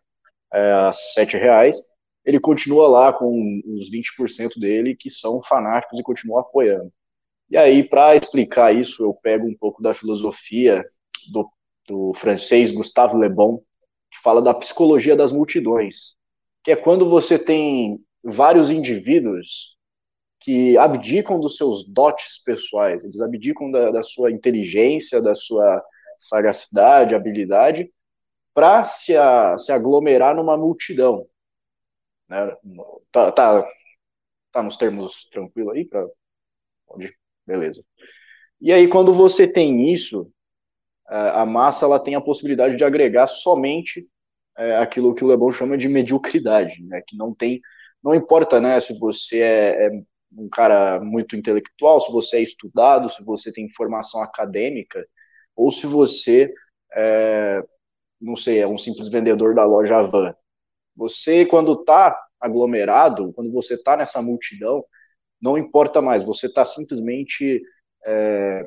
é, a 7 reais, ele continua lá com os 20% dele que são fanáticos e continuam apoiando. E aí, para explicar isso, eu pego um pouco da filosofia do, do francês Gustave Le Bon, que fala da psicologia das multidões, que é quando você tem vários indivíduos que abdicam dos seus dotes pessoais, eles abdicam da, da sua inteligência, da sua sagacidade, habilidade, para se, se aglomerar numa multidão. Né? Tá, tá, tá nos termos tranquilo aí? Pra... Beleza. E aí, quando você tem isso, a massa ela tem a possibilidade de agregar somente é, aquilo que o Lebon chama de mediocridade, né? que não tem, não importa né, se você é, é um cara muito intelectual, se você é estudado, se você tem formação acadêmica, ou se você é, não sei, é um simples vendedor da loja Van. Você, quando está aglomerado, quando você está nessa multidão, não importa mais, você está simplesmente é,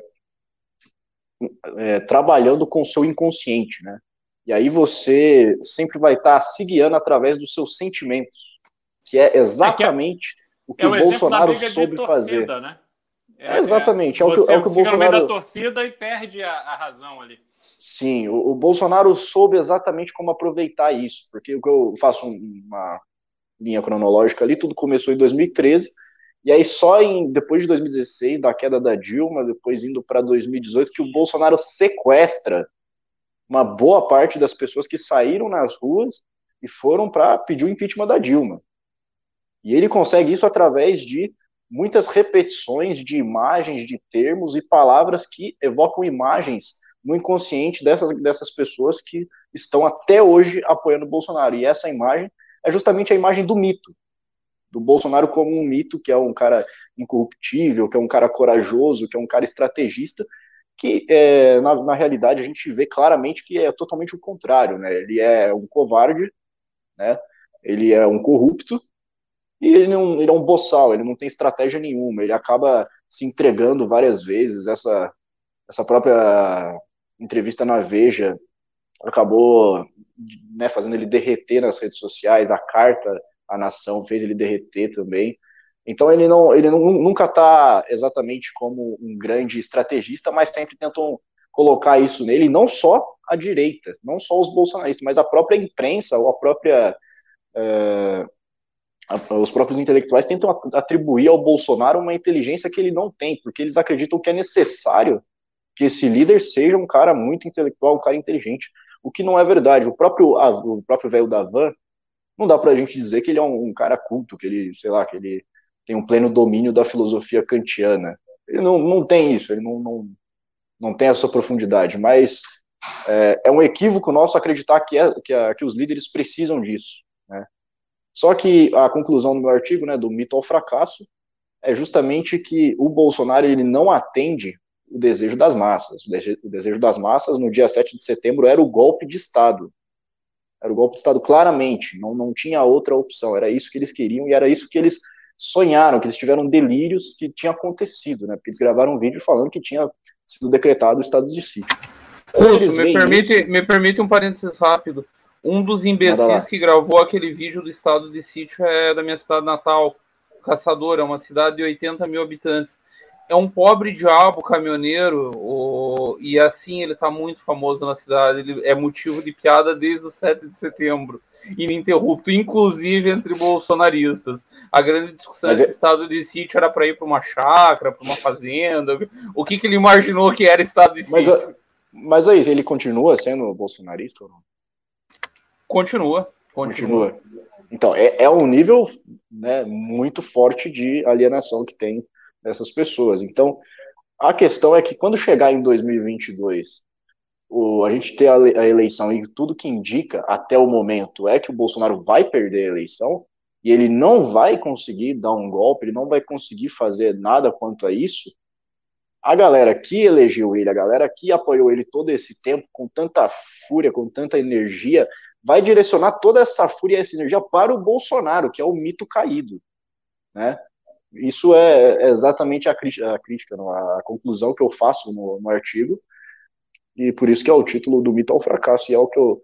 é, trabalhando com o seu inconsciente, né? E aí você sempre vai estar tá se guiando através dos seus sentimentos, que é exatamente é o que é o, o Bolsonaro soube torcida, fazer. Né? É, exatamente, é, o que, é o que o Bolsonaro. No meio da torcida e perde a, a razão ali. Sim, o, o, Bolsonaro soube exatamente como aproveitar isso, porque eu faço uma linha cronológica ali, tudo começou em 2013, e aí só em depois de 2016, da queda da Dilma, depois indo para 2018, que o Bolsonaro sequestra uma boa parte das pessoas que saíram nas ruas e foram para pedir o impeachment da Dilma. E ele consegue isso através de muitas repetições de imagens, de termos e palavras que evocam imagens no inconsciente dessas, dessas pessoas que estão até hoje apoiando o Bolsonaro. E essa imagem é justamente a imagem do mito, do Bolsonaro como um mito, que é um cara incorruptível, que é um cara corajoso, que é um cara estrategista, que é, na, na realidade a gente vê claramente que é totalmente o contrário, né? Ele é um covarde, né? Ele é um corrupto e ele, não, ele é um boçal, ele não tem estratégia nenhuma, ele acaba se entregando várias vezes. Essa, essa própria entrevista na Veja acabou né, fazendo ele derreter nas redes sociais, a carta à nação fez ele derreter também. Então ele não, ele não, nunca está exatamente como um grande estrategista, mas sempre tentam colocar isso nele, não só a direita, não só os bolsonaristas, mas a própria imprensa ou a própria uh, os próprios intelectuais tentam atribuir ao Bolsonaro uma inteligência que ele não tem, porque eles acreditam que é necessário que esse líder seja um cara muito intelectual, um cara inteligente, o que não é verdade. O próprio o próprio velho da van não dá pra gente dizer que ele é um, um, cara culto, que ele, sei lá, que ele tem um pleno domínio da filosofia kantiana. Ele não, não tem isso, ele não, não, não tem essa profundidade, mas é, é um equívoco nosso acreditar que, é, que, que os líderes precisam disso. Né? Só que a conclusão do meu artigo, né, do mito ao fracasso, é justamente que o Bolsonaro ele não atende o desejo das massas. O desejo das massas, no dia 7 de setembro, era o golpe de Estado. Era o golpe de Estado, claramente. Não, não tinha outra opção. Era isso que eles queriam e era isso que eles sonharam, que eles tiveram delírios que tinha acontecido, né? Porque eles gravaram um vídeo falando que tinha sido decretado o estado de sítio. Russo, me permite, isso... me permite um parênteses rápido. Um dos imbecis que gravou aquele vídeo do estado de sítio é da minha cidade natal, Caçador, é uma cidade de 80 mil habitantes é um pobre diabo caminhoneiro, o, e assim ele está muito famoso na cidade. Ele é motivo de piada desde o 7 de setembro, ininterrupto, inclusive entre bolsonaristas. A grande discussão desse é... estado de sítio era para ir para uma chácara, para uma fazenda. O que, que ele imaginou que era estado de sítio? Mas, mas aí, ele continua sendo bolsonarista ou não? Continua, continua. continua. Então, é, é um nível né, muito forte de alienação que tem dessas pessoas. Então, a questão é que quando chegar em 2022, o, a gente ter a, a eleição e tudo que indica até o momento é que o Bolsonaro vai perder a eleição e ele não vai conseguir dar um golpe, ele não vai conseguir fazer nada quanto a isso. A galera que elegeu ele, a galera que apoiou ele todo esse tempo com tanta fúria, com tanta energia, vai direcionar toda essa fúria e essa energia para o Bolsonaro, que é o mito caído, né? Isso é, é exatamente a, a crítica, a conclusão que eu faço no, no, artigo, e por isso que é o título do mito ao fracasso, e é o que eu,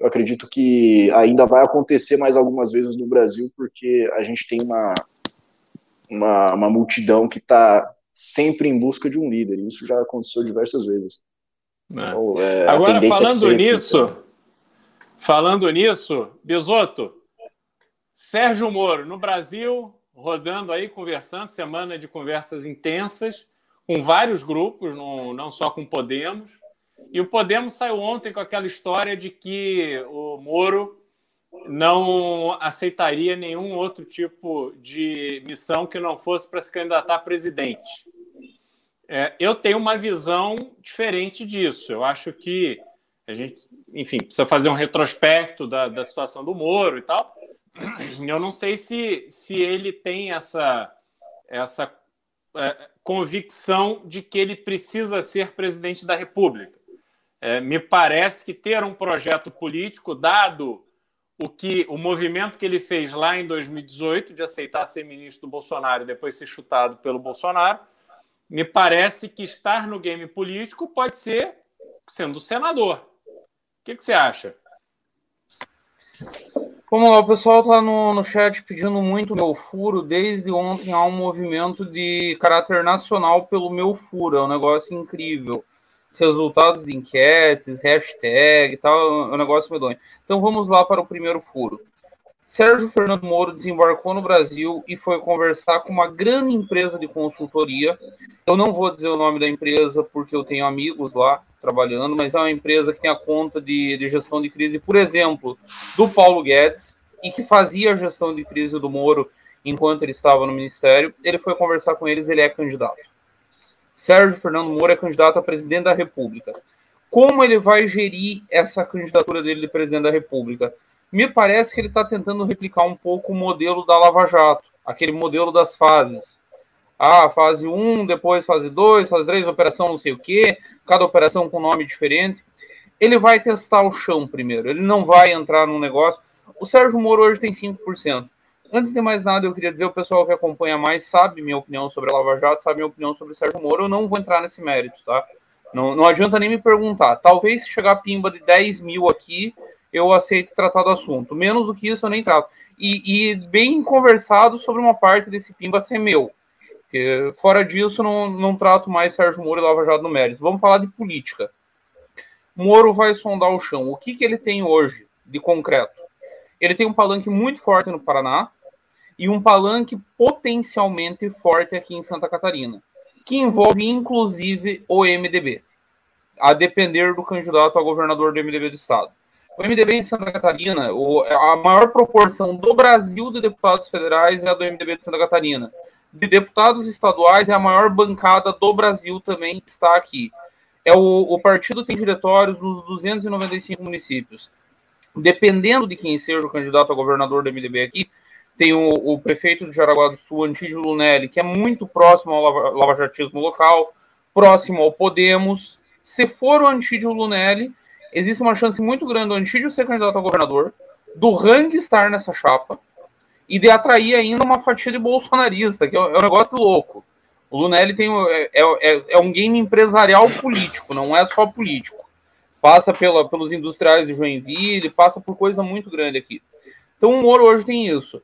eu acredito que ainda vai acontecer mais algumas vezes no Brasil, porque a gente tem uma, uma, uma multidão que está sempre em busca de um líder, e isso já aconteceu diversas vezes. É. Então, é, Agora, falando nisso, falando nisso, Bisoto, Sérgio Moro, no Brasil, rodando aí, conversando, semana de conversas intensas, com vários grupos, não, não só com Podemos. E o Podemos saiu ontem com aquela história de que o Moro não aceitaria nenhum outro tipo de missão que não fosse para se candidatar a presidente. É, eu tenho uma visão diferente disso. Eu acho que a gente, enfim, precisa fazer um retrospecto da, da situação do Moro e tal. [CLEARS THROAT] Eu não sei se, se ele tem essa, essa é, convicção de que ele precisa ser presidente da República. É, me parece que ter um projeto político, dado o que o movimento que ele fez lá em 2018 de aceitar ser ministro do Bolsonaro e depois ser chutado pelo Bolsonaro, me parece que estar no game político pode ser sendo senador. O que, que você acha? Vamos lá, o pessoal está no, no chat pedindo muito meu furo. Desde ontem há um movimento de caráter nacional pelo meu furo. É um negócio incrível. Resultados de enquetes, hashtag e tal, é um negócio medonho. Então vamos lá para o primeiro furo. Sérgio Fernando Moro desembarcou no Brasil e foi conversar com uma grande empresa de consultoria. Eu não vou dizer o nome da empresa porque eu tenho amigos lá trabalhando, mas é uma empresa que tem a conta de, de gestão de crise, por exemplo, do Paulo Guedes e que fazia a gestão de crise do Moro enquanto ele estava no ministério. Ele foi conversar com eles, ele é candidato. Sérgio Fernando Moro é candidato a presidente da República. Como ele vai gerir essa candidatura dele de presidente da República? Me parece que ele está tentando replicar um pouco o modelo da Lava Jato, aquele modelo das fases. Ah, fase 1, depois fase 2, fase 3, operação não sei o quê, cada operação com nome diferente. Ele vai testar o chão primeiro, ele não vai entrar num negócio. O Sérgio Moro hoje tem 5%. Antes de mais nada, eu queria dizer, o pessoal que acompanha mais sabe minha opinião sobre a Lava Jato, sabe minha opinião sobre o Sérgio Moro, eu não vou entrar nesse mérito, tá? Não, não adianta nem me perguntar. Talvez se chegar a pimba de 10 mil aqui, eu aceito tratar do assunto. Menos do que isso eu nem trato. E, e bem conversado sobre uma parte desse pimba ser meu. Porque, fora disso, não, não trato mais Sérgio Moro e Lava Jato no mérito. Vamos falar de política. Moro vai sondar o chão. O que, que ele tem hoje de concreto? Ele tem um palanque muito forte no Paraná e um palanque potencialmente forte aqui em Santa Catarina, que envolve inclusive o MDB, a depender do candidato a governador do MDB do estado. O MDB em Santa Catarina, a maior proporção do Brasil de deputados federais é a do MDB de Santa Catarina. De deputados estaduais, é a maior bancada do Brasil também está aqui. É o, o partido tem diretórios nos 295 municípios. Dependendo de quem seja o candidato a governador do MDB aqui, tem o, o prefeito de Jaraguá do Sul, Antídio Lunelli, que é muito próximo ao lava, lavajatismo local, próximo ao Podemos. Se for o Antídio Lunelli, existe uma chance muito grande do Antídio ser candidato a governador, do Rang estar nessa chapa e de atrair ainda uma fatia de bolsonarista, que é um é negócio louco. O Lunelli tem, é, é, é, um game empresarial político, não é só político. Passa pela, pelos industriais de Joinville, passa por coisa muito grande aqui. Então o Moro hoje tem isso.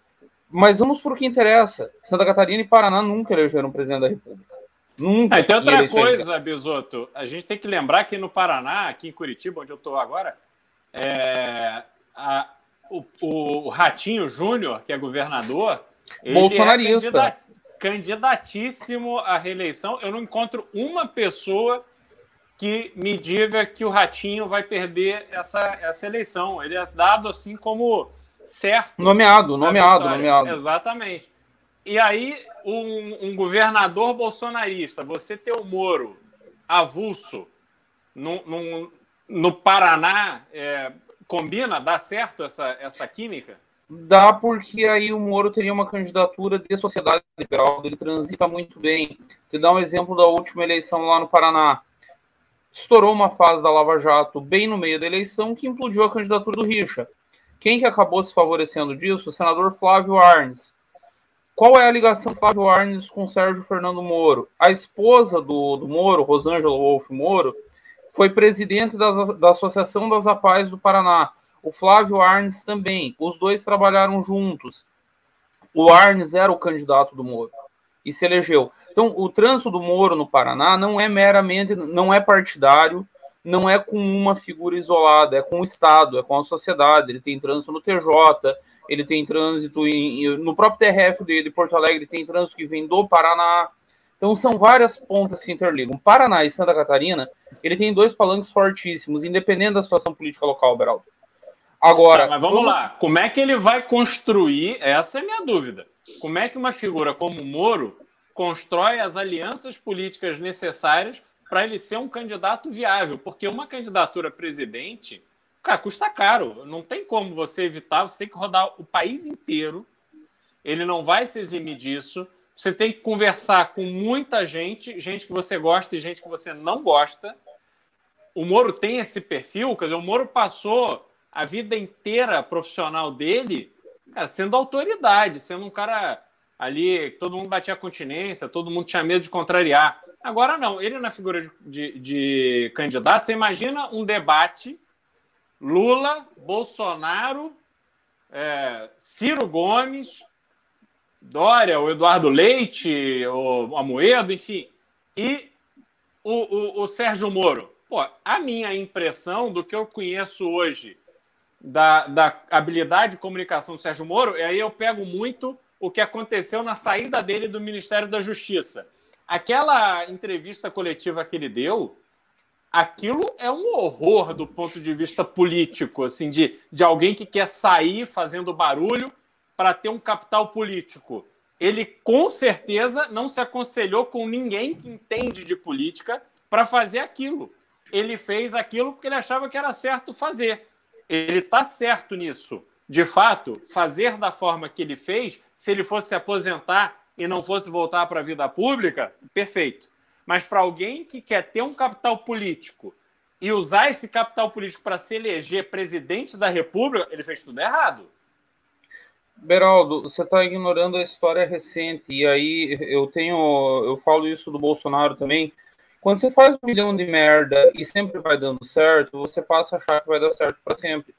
Mas vamos por o que interessa. Santa Catarina e Paraná nunca elegeram presidente da República. Nunca. Ah, tem outra coisa, Bisoto. A gente tem que lembrar que no Paraná, aqui em Curitiba, onde eu estou agora, é, a, o, o, Ratinho Júnior, que é governador, bolsonarista. É candidatíssimo à reeleição. Eu não encontro uma pessoa que me diga que o Ratinho vai perder essa, essa eleição. Ele é dado assim como certo. Nomeado, nomeado, nomeado. Exatamente. E aí, um, um, governador bolsonarista, você ter o Moro avulso no, no, no Paraná, é, combina? Dá certo essa, essa química? Dá porque aí o Moro teria uma candidatura de sociedade liberal, ele transita muito bem. Te dá um exemplo da última eleição lá no Paraná. Estourou uma fase da Lava Jato bem no meio da eleição que implodiu a candidatura do Richa. Quem que acabou se favorecendo disso? O senador Flávio Arnes qual é a ligação Flávio Arnes com Sérgio Fernando Moro? A esposa do, do Moro, Rosângela Wolf Moro, foi presidente das, da Associação das APAES do Paraná. O Flávio Arnes também. Os dois trabalharam juntos. O Arnes era o candidato do Moro e se elegeu. Então, o trânsito do Moro no Paraná não é meramente, não é partidário, não é com uma figura isolada, é com o Estado, é com a sociedade. Ele tem trânsito no TJ, ele tem trânsito em, no próprio TRF de Porto Alegre, tem trânsito que vem do Paraná. Então são várias pontas que se interligam. Paraná e Santa Catarina, ele tem dois palanques fortíssimos, independente da situação política local, Beraldo. Agora, tá, mas vamos, vamos lá. Como é que ele vai construir? Essa é a minha dúvida. Como é que uma figura como o Moro constrói as alianças políticas necessárias para ele ser um candidato viável? Porque uma candidatura a presidente Cara, custa caro. Não tem como você evitar. Você tem que rodar o país inteiro. Ele não vai se eximir disso. Você tem que conversar com muita gente, gente que você gosta e gente que você não gosta. O Moro tem esse perfil, quer dizer, o Moro passou a vida inteira profissional dele cara, sendo autoridade, sendo um cara ali, todo mundo batia continência, todo mundo tinha medo de contrariar. Agora não, ele na figura de, de, de candidato, você imagina um debate Lula, Bolsonaro, é, Ciro Gomes, Dória, o Eduardo Leite, o Amoedo, enfim, e o, o, o Sérgio Moro. Pô, a minha impressão do que eu conheço hoje da, da habilidade de comunicação do Sérgio Moro, e aí eu pego muito o que aconteceu na saída dele do Ministério da Justiça. Aquela entrevista coletiva que ele deu, aquilo é um horror do ponto de vista político, assim, de, de alguém que quer sair fazendo barulho para ter um capital político. Ele com certeza não se aconselhou com ninguém que entende de política para fazer aquilo. Ele fez aquilo porque ele achava que era certo fazer. Ele está certo nisso. De fato, fazer da forma que ele fez, se ele fosse se aposentar e não fosse voltar para a vida pública, perfeito. Mas para alguém que quer ter um capital político e usar esse capital político para se eleger presidente da República, ele fez tudo errado. Beraldo, você está ignorando a história recente, e aí eu tenho, eu falo isso do Bolsonaro também. Quando você faz um milhão de merda e sempre vai dando certo, você passa a achar que vai dar certo para sempre.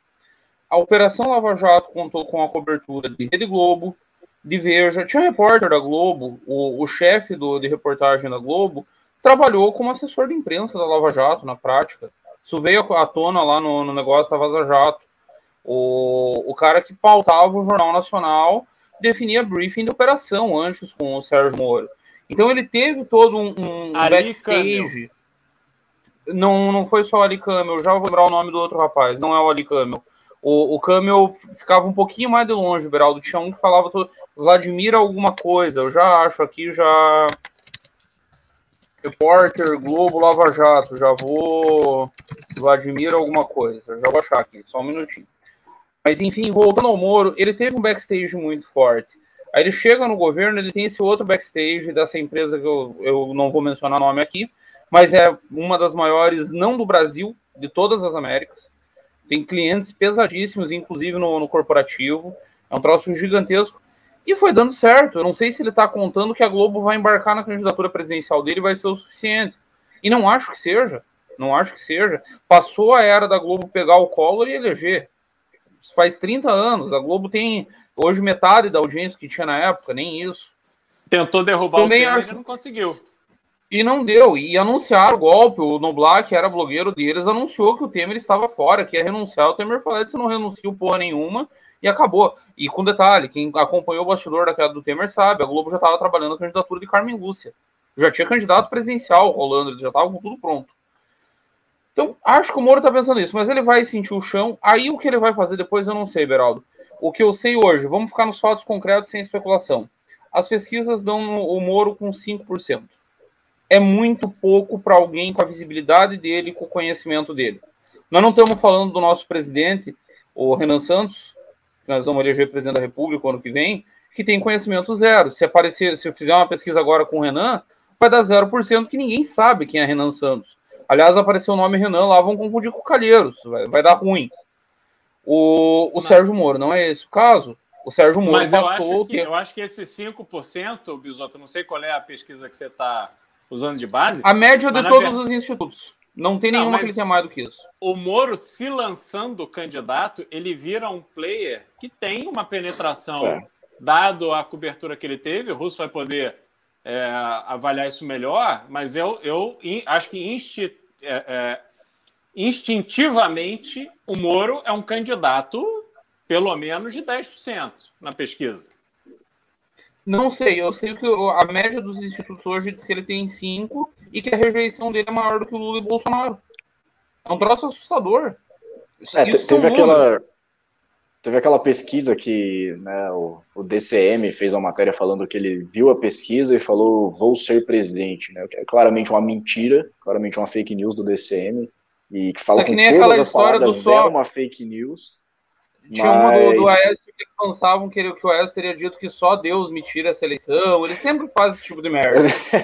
A Operação Lava Jato contou com a cobertura de Rede Globo, de Veja. Tinha um repórter da Globo, o, o chefe do, de reportagem da Globo, trabalhou como assessor de imprensa da Lava Jato na prática. Isso veio à tona lá no, no negócio da Vaza Jato. O, o cara que pautava o Jornal Nacional definia briefing de operação antes com o Sérgio Moro. Então ele teve todo um, um backstage. Não, não foi só o Ali Camel, já vou lembrar o nome do outro rapaz, não é o Ali Camel. O, o Camel ficava um pouquinho mais de longe, Beraldo. Tinha um que falava todo, Vladimir alguma coisa. Eu já acho aqui, já. Repórter, Globo, Lava Jato. Já vou. Vladimir alguma coisa. Já vou achar aqui, só um minutinho. Mas enfim, voltando ao Moro, ele teve um backstage muito forte. Aí ele chega no governo, ele tem esse outro backstage dessa empresa que eu, eu não vou mencionar nome aqui, mas é uma das maiores, não do Brasil, de todas as Américas. Tem clientes pesadíssimos, inclusive no, no corporativo. É um troço gigantesco. E foi dando certo. Eu não sei se ele está contando que a Globo vai embarcar na candidatura presidencial dele vai ser o suficiente. E não acho que seja. Não acho que seja. Passou a era da Globo pegar o Collor e eleger faz 30 anos. A Globo tem hoje metade da audiência que tinha na época, nem isso. Tentou derrubar Também o Temer acho... não conseguiu. E não deu. E anunciaram o golpe. O Noblar, que era blogueiro deles, anunciou que o Temer estava fora, que ia renunciar. O Temer falou: você não renunciou porra nenhuma. E acabou. E com detalhe, quem acompanhou o bastidor da queda do Temer sabe, a Globo já estava trabalhando a candidatura de Carmen Lúcia. Já tinha candidato presidencial rolando, eles já estavam com tudo pronto. Então, acho que o Moro tá pensando isso, mas ele vai sentir o chão. Aí o que ele vai fazer depois eu não sei, Beraldo. O que eu sei hoje, vamos ficar nos fatos concretos sem especulação. As pesquisas dão o Moro com 5%. É muito pouco para alguém com a visibilidade dele, com o conhecimento dele. Nós não estamos falando do nosso presidente, o Renan Santos, que nós vamos eleger presidente da República ano que vem, que tem conhecimento zero. Se aparecer, se eu fizer uma pesquisa agora com o Renan, vai dar 0%, que ninguém sabe quem é Renan Santos. Aliás, apareceu o nome Renan lá, vão confundir com o Calheiros, vai, vai dar ruim. O, o Sérgio Moro, não é esse o caso? O Sérgio Moro Mas passou... Eu acho, que, eu acho que esse 5%, Bisoto, não sei qual é a pesquisa que você está usando de base. A média de todos ver... os institutos. Não tem nenhuma não, que tenha mais do que isso. O Moro, se lançando candidato, ele vira um player que tem uma penetração, é. dado a cobertura que ele teve. O Russo vai poder é, avaliar isso melhor, mas eu, eu acho que insti, é, é, instintivamente o Moro é um candidato pelo menos de 10% na pesquisa. Não sei, eu sei que a média dos institutos hoje diz que ele tem 5 e que a rejeição dele é maior do que o Lula e o Bolsonaro. É um troço assustador. É, teve aquela, Teve aquela pesquisa que né, o, o, DCM fez uma matéria falando que ele viu a pesquisa e falou vou ser presidente, né? Que é claramente uma mentira, claramente uma fake news do DCM e que fala que com nem todas as palavras do só... uma fake news. Tinha uma do, do Aécio que pensavam que, ele, que o Aécio teria dito que só Deus me tira essa eleição. Ele sempre faz esse tipo de merda.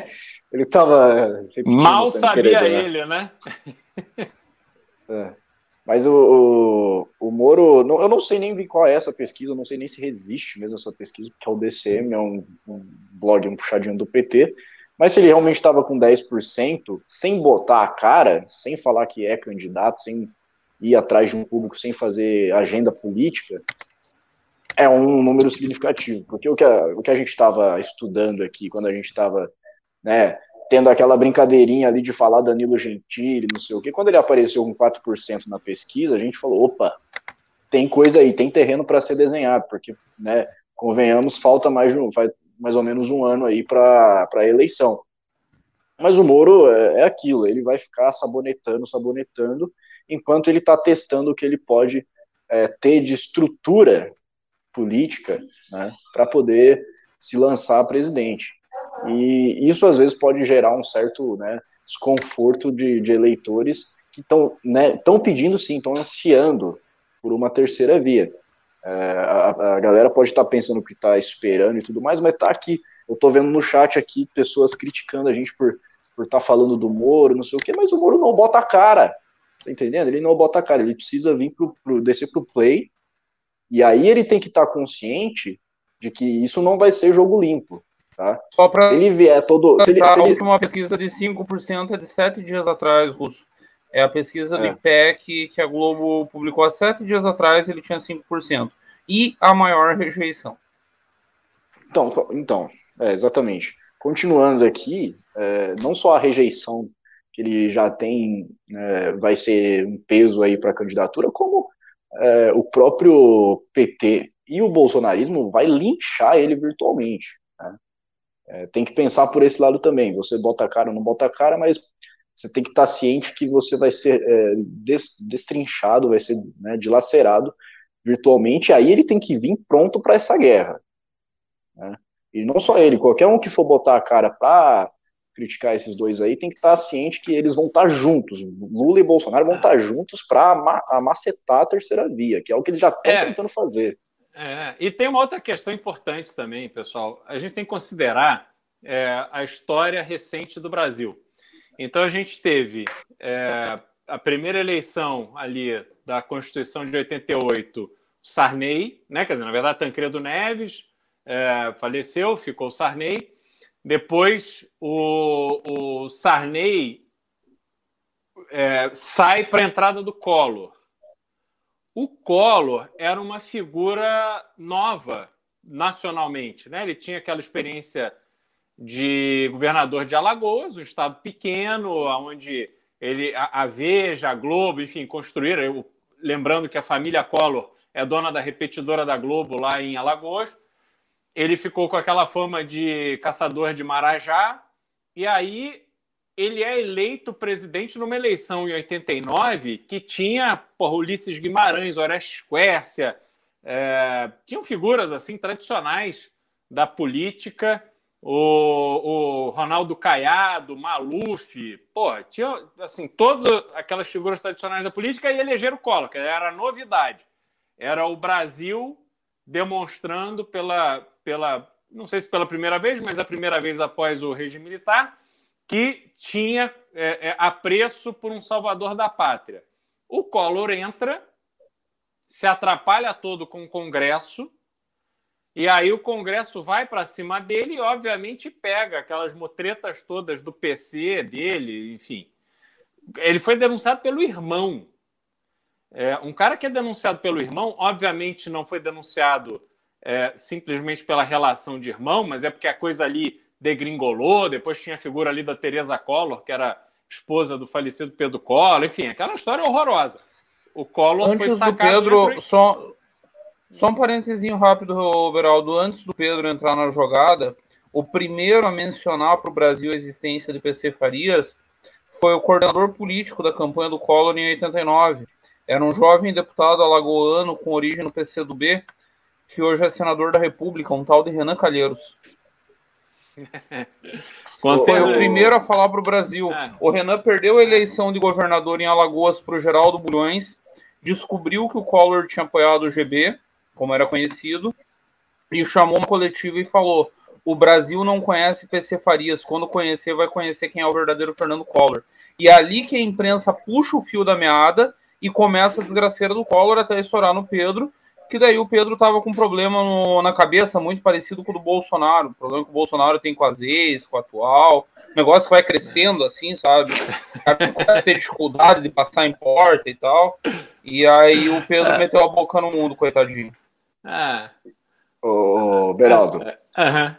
[LAUGHS] ele tava. Mal sabia querer, ele, né? É. Mas o, o, o Moro, não, eu não sei nem qual é essa pesquisa, não sei nem se resiste mesmo essa pesquisa, porque é o DCM, é um, um blog, um puxadinho do PT. Mas se ele realmente estava com 10%, sem botar a cara, sem falar que é candidato, sem ir atrás de um público, sem fazer agenda política, é um número significativo. Porque o que a, o que a gente estava estudando aqui, quando a gente estava né, tendo aquela brincadeirinha ali de falar Danilo Gentili, não sei o quê, quando ele apareceu com 4% na pesquisa, a gente falou: opa, tem coisa aí, tem terreno para ser desenhado, porque, né, convenhamos, falta mais de um, mais ou menos um ano aí para a eleição. Mas o Moro é, é, aquilo, ele vai ficar sabonetando, sabonetando, enquanto ele está testando o que ele pode é, ter de estrutura política né, para poder se lançar presidente. E isso às vezes pode gerar um certo né, desconforto de, de eleitores que estão né, pedindo sim, estão ansiando por uma terceira via. É, a, a, galera pode estar tá pensando que está esperando e tudo mais, mas está aqui. Eu estou vendo no chat aqui pessoas criticando a gente por por estar tá falando do Moro, não sei o quê, mas o Moro não bota a cara. Tá entendendo? Ele não bota a cara, ele precisa vir pro, pro descer pro play. E aí ele tem que estar tá consciente de que isso não vai ser jogo limpo. Tá? Só para se ele vier todo. Se ele, se a última pesquisa de 5% é de sete dias atrás, Russo. É a pesquisa é. de PEC que a Globo publicou há sete dias atrás, ele tinha 5%. E a maior rejeição. Então, então é, exatamente. Continuando aqui, é, não só a rejeição que ele já tem é, vai ser um peso aí para a candidatura, como é, o próprio PT e o bolsonarismo vai linchar ele virtualmente. Né? É, tem que pensar por esse lado também. Você bota a cara ou não bota a cara, mas você tem que estar ciente que você vai ser é, destrinchado, vai ser né, dilacerado virtualmente, aí ele tem que vir pronto para essa guerra. Né? E não só ele, qualquer um que for botar a cara para criticar esses dois aí tem que estar ciente que eles vão estar juntos. Lula e Bolsonaro vão estar juntos para amacetar a terceira via, que é o que eles já estão é, tentando fazer. É, e tem uma outra questão importante também, pessoal. A gente tem que considerar é, a história recente do Brasil. Então a gente teve é, a primeira eleição ali da Constituição de 88, Sarney, né? Quer dizer, na verdade, Tancredo Neves é, faleceu, ficou Sarney. Depois o, o Sarney é, sai para a entrada do Collor. O Collor era uma figura nova nacionalmente, né? Ele tinha aquela experiência de governador de Alagoas, um estado pequeno, onde ele a, Veja, a Globo, enfim, construíram. Eu, lembrando que a família Collor é dona da repetidora da Globo lá em Alagoas. Ele ficou com aquela fama de caçador de marajá e aí ele é eleito presidente numa eleição em 89 que tinha porra, Ulisses Guimarães, Orestes Quércia, é, tinham figuras assim tradicionais da política o, o Ronaldo Caiado, Maluf, pô, tinha assim, todas aquelas figuras tradicionais da política e elegeram o Collor, que era novidade. Era o Brasil demonstrando pela, pela, não sei se pela primeira vez, mas a primeira vez após o regime militar, que tinha é, é, apreço por um salvador da pátria. O Collor entra, se atrapalha todo com o Congresso, e aí o Congresso vai para cima dele e, obviamente, pega aquelas motretas todas do PC dele, enfim. Ele foi denunciado pelo irmão. É, um cara que é denunciado pelo irmão, obviamente, não foi denunciado é, simplesmente pela relação de irmão, mas é porque a coisa ali degringolou. Depois tinha a figura ali da Teresa Collor, que era esposa do falecido Pedro Collor. Enfim, aquela história horrorosa. O Collor Antes foi sacado. Do Pedro, só, só um parênteses rápido, Beraldo. Antes do Pedro entrar na jogada, o primeiro a mencionar para o Brasil a existência de PC Farias foi o coordenador político da campanha do Collor em 89. Era um jovem deputado alagoano com origem no PCdoB, que hoje é senador da República, um tal de Renan Calheiros. [LAUGHS] foi o primeiro a falar para o Brasil. É. O Renan perdeu a eleição de governador em Alagoas para o Geraldo Bulhões descobriu que o Collor tinha apoiado o GB, como era conhecido, e chamou uma coletiva e falou: o Brasil não conhece PC Farias, quando conhecer, vai conhecer quem é o verdadeiro Fernando Collor. E é ali que a imprensa puxa o fio da meada e começa a desgraceira do Collor até estourar no Pedro, que daí o Pedro tava com um problema no, na cabeça muito parecido com o do Bolsonaro, o problema que o Bolsonaro tem com as ex, com o atual, negócio que vai crescendo assim, sabe? O cara começa a ter dificuldade de passar em porta e tal, e aí o Pedro é. meteu a boca no mundo, coitadinho. Ah. Ô, Beraldo. Aham.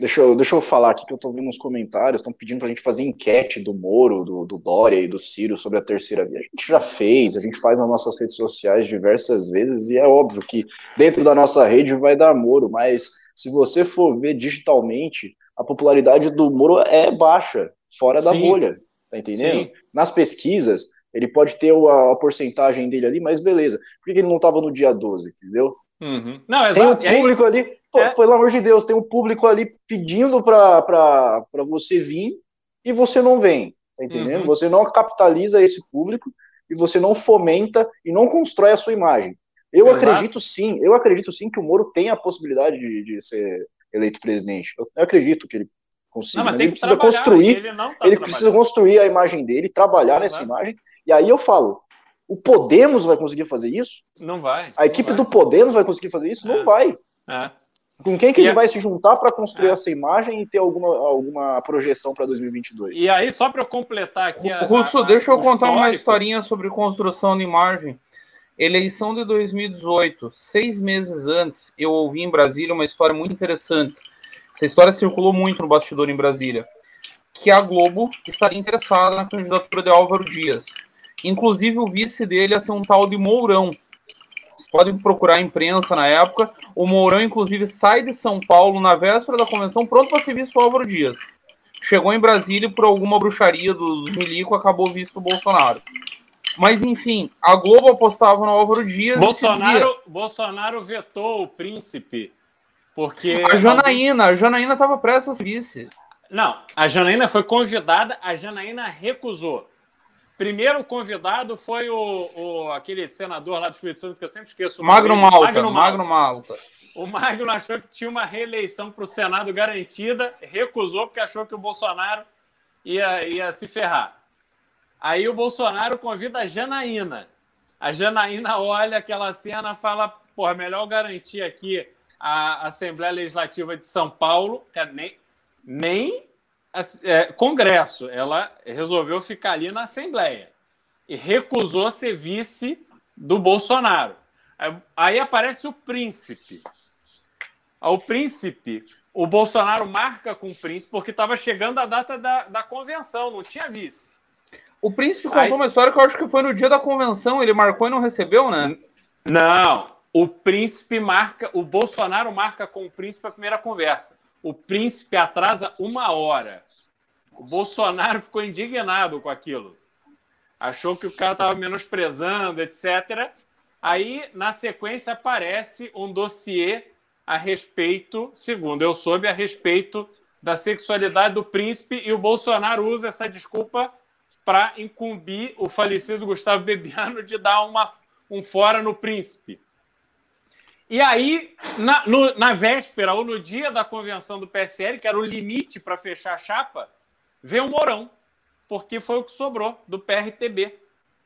Deixa eu, deixa eu falar aqui que eu tô vendo uns comentários, estão pedindo pra gente fazer enquete do Moro, do, do Dória e do Ciro sobre a terceira via. A gente já fez, a gente faz nas nossas redes sociais diversas vezes, e é óbvio que dentro da nossa rede vai dar Moro, mas se você for ver digitalmente, a popularidade do Moro é baixa, fora da Sim. bolha, tá entendendo? Sim. Nas pesquisas, ele pode ter a, a, porcentagem dele ali, mas beleza. Por que ele não estava no dia 12, entendeu? Uhum. Não, exato. Tem um público aí... ali, pô, é... pelo amor de Deus, tem um público ali pedindo para você vir e você não vem, tá entendendo? Uhum. Você não capitaliza esse público e você não fomenta e não constrói a sua imagem. Eu exato. acredito sim, eu acredito sim que o Moro tem a possibilidade de, de ser eleito presidente. Eu, eu acredito que ele consiga, não, mas, mas ele precisa construir, ele, tá ele precisa construir a imagem dele, trabalhar nessa imagem. E aí eu falo, o Podemos vai conseguir fazer isso? Não vai. A equipe vai. do Podemos vai conseguir fazer isso? É. Não vai. É. Com quem que e ele a... vai se juntar para construir é. essa imagem e ter alguma, alguma projeção para 2022? E aí, só para completar aqui. A, Russo, a, deixa eu contar histórico. uma historinha sobre construção de imagem. Eleição de 2018, seis meses antes, eu ouvi em Brasília uma história muito interessante. Essa história circulou muito no bastidor em Brasília. Que a Globo estaria interessada na candidatura de Álvaro Dias. Inclusive, o vice dele ia ser um tal de Mourão. Vocês podem procurar a imprensa na época. O Mourão, inclusive, sai de São Paulo na véspera da convenção, pronto para ser visto o Álvaro Dias. Chegou em Brasília por alguma bruxaria dos milico, acabou visto o Bolsonaro. Mas, enfim, a Globo apostava no Álvaro Dias. Bolsonaro, dizia... Bolsonaro vetou o príncipe. Porque. A Janaína, a Janaína estava prestes a ser vice. Não, a Janaína foi convidada, a Janaína recusou. Primeiro convidado foi o, o, aquele senador lá do Espírito Santo, que eu sempre esqueço. Magno Malta, Magno Malta. Magno Malta. O Magno achou que tinha uma reeleição para o Senado garantida, recusou porque achou que o Bolsonaro ia, ia se ferrar. Aí o Bolsonaro convida a Janaína. A Janaína olha aquela cena e fala: pô, melhor garantir aqui a Assembleia Legislativa de São Paulo, nem, nem é, Congresso, ela resolveu ficar ali na Assembleia e recusou ser vice do Bolsonaro. Aí aparece o príncipe. O príncipe, o Bolsonaro marca com o príncipe porque estava chegando a data da, da convenção, não tinha vice. O príncipe contou Aí... uma história que eu acho que foi no dia da convenção, ele marcou e não recebeu, né? Não, o príncipe marca, o Bolsonaro marca com o príncipe a primeira conversa o príncipe atrasa uma hora. O Bolsonaro ficou indignado com aquilo. Achou que o cara estava menosprezando, etc. Aí, na sequência, aparece um dossiê a respeito, segundo eu soube, a respeito da sexualidade do príncipe, e o Bolsonaro usa essa desculpa para incumbir o falecido Gustavo Bebiano de dar uma, um fora no príncipe. E aí, na, no, na véspera ou no dia da convenção do PSL, que era o limite para fechar a chapa, veio o Mourão, porque foi o que sobrou do PRTB.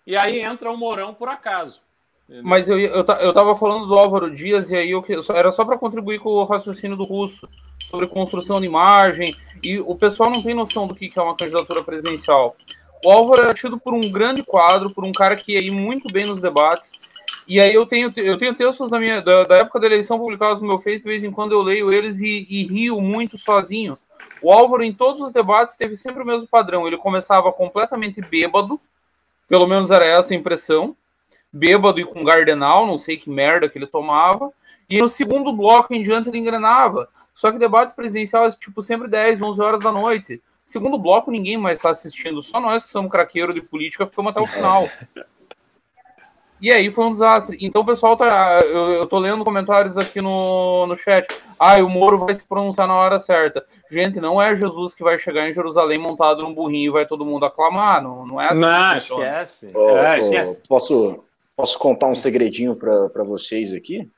E aí entra o Mourão por acaso. Entendeu? Mas eu, eu, eu falando do Álvaro Dias, e aí eu, era só para contribuir com o raciocínio do Russo sobre construção de imagem, e o pessoal não tem noção do que é uma candidatura presidencial. O Álvaro é tido por um grande quadro, por um cara que ia ir muito bem nos debates, e aí eu tenho, eu tenho textos da, minha, da, da, época da eleição publicados no meu Face, de vez em quando eu leio eles e, e, rio muito sozinho. O Álvaro, em todos os debates, teve sempre o mesmo padrão. Ele começava completamente bêbado, pelo menos era essa a impressão. Bêbado e com gardenal, não sei que merda que ele tomava. E no segundo bloco em diante ele engrenava. Só que debate presidencial é tipo sempre 10, 11 horas da noite. Segundo bloco, ninguém mais está assistindo, só nós que somos craqueiros de política ficamos até o final. [LAUGHS] E aí foi um desastre. Então o pessoal tá. Eu, eu tô lendo comentários aqui no, no chat. Ah, o Moro vai se pronunciar na hora certa. Gente, não é Jesus que vai chegar em Jerusalém montado num burrinho e vai todo mundo aclamar. Não, não é assim. Não, esquece. Oh, é, esquece. Posso, Posso contar um segredinho para vocês aqui?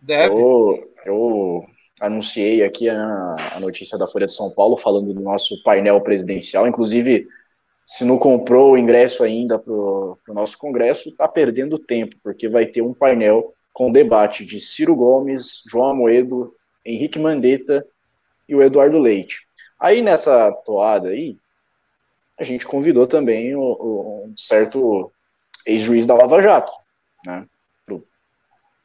Deve. Eu, eu anunciei aqui a, a, notícia da Folha de São Paulo falando do nosso painel presidencial. Inclusive, se não comprou o ingresso ainda para o nosso congresso, está perdendo tempo, porque vai ter um painel com debate de Ciro Gomes, João Amoedo, Henrique Mandetta e o Eduardo Leite. Aí nessa toada aí, a gente convidou também o, o, um certo ex-juiz da Lava Jato, né, pro,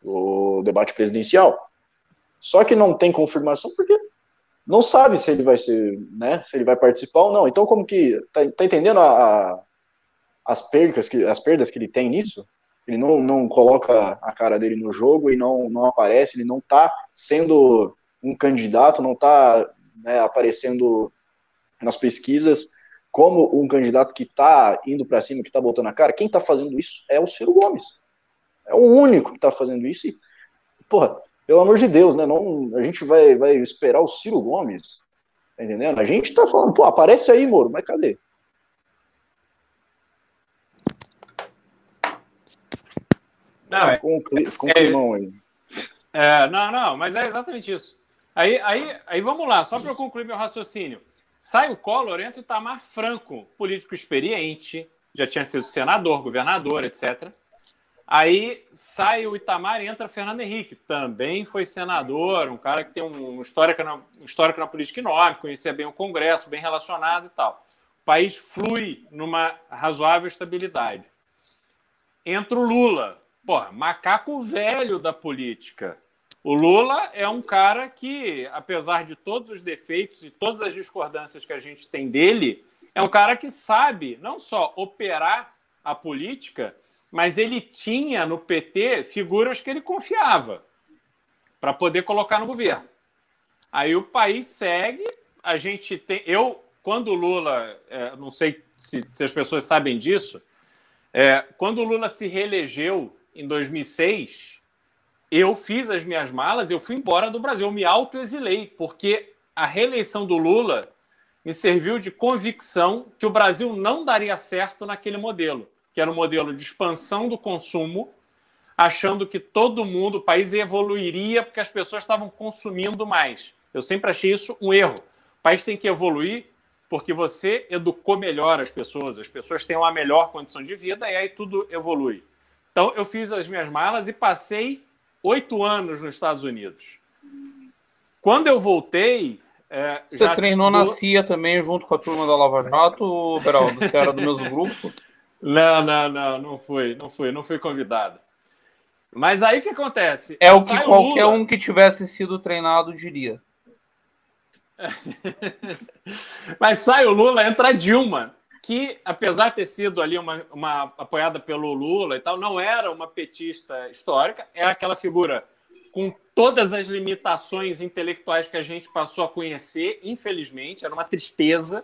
o debate presidencial. Só que não tem confirmação porque não sabe se ele vai ser, né, se ele vai participar ou não. Então, como que tá, tá entendendo a, a, as perdas que as perdas que ele tem nisso? Ele não, não coloca a cara dele no jogo e não, não aparece, ele não está sendo um candidato, não está né, aparecendo nas pesquisas como um candidato que está indo para cima, que está botando a cara. Quem está fazendo isso é o Ciro Gomes. É o único que está fazendo isso. E, porra, pelo amor de Deus, né? Não, a gente vai, vai esperar o Ciro Gomes. Tá entendendo? A gente tá falando, pô, aparece aí, Moro, mas cadê? Não, é, com, com é, climão aí. É, não, não, mas é exatamente isso. Aí, aí, aí vamos lá, só para eu concluir meu raciocínio. Sai o Collor, entra o Itamar Franco, político experiente, já tinha sido senador, governador, etc. Aí sai o Itamar e entra Fernando Henrique, também foi senador, um cara que tem um histórico na, um histórico na política enorme, conhecia bem o Congresso, bem relacionado e tal. O país flui numa razoável estabilidade. Entra o Lula, porra, macaco velho da política. O Lula é um cara que, apesar de todos os defeitos e todas as discordâncias que a gente tem dele, é um cara que sabe não só operar a política, mas ele tinha no PT figuras que ele confiava para poder colocar no governo. Aí o país segue, a gente tem. Eu, quando o Lula, é, não sei se, se, as pessoas sabem disso, é, quando o Lula se reelegeu em 2006, eu fiz as minhas malas, eu fui embora do Brasil, eu me autoexilei, porque a reeleição do Lula me serviu de convicção que o Brasil não daria certo naquele modelo que era um modelo de expansão do consumo, achando que todo mundo, o país evoluiria porque as pessoas estavam consumindo mais. Eu sempre achei isso um erro. O país tem que evoluir porque você educou melhor as pessoas, as pessoas têm uma melhor condição de vida e aí tudo evolui. Então, eu fiz as minhas malas e passei oito anos nos Estados Unidos. Quando eu voltei. É, Você treinou na CIA também, junto com a turma da Lava Jato, Beraldo? Você era do mesmo grupo? Não, não, não, não fui, não fui, não fui convidado. Mas aí o que acontece? É o que Sai qualquer Lula... um que tivesse sido treinado diria. [LAUGHS] Mas sai o Lula, entra a Dilma, que apesar de ter sido ali uma, uma apoiada pelo Lula e tal, não era uma petista histórica, é aquela figura com todas as limitações intelectuais que a gente passou a conhecer, infelizmente, era uma tristeza.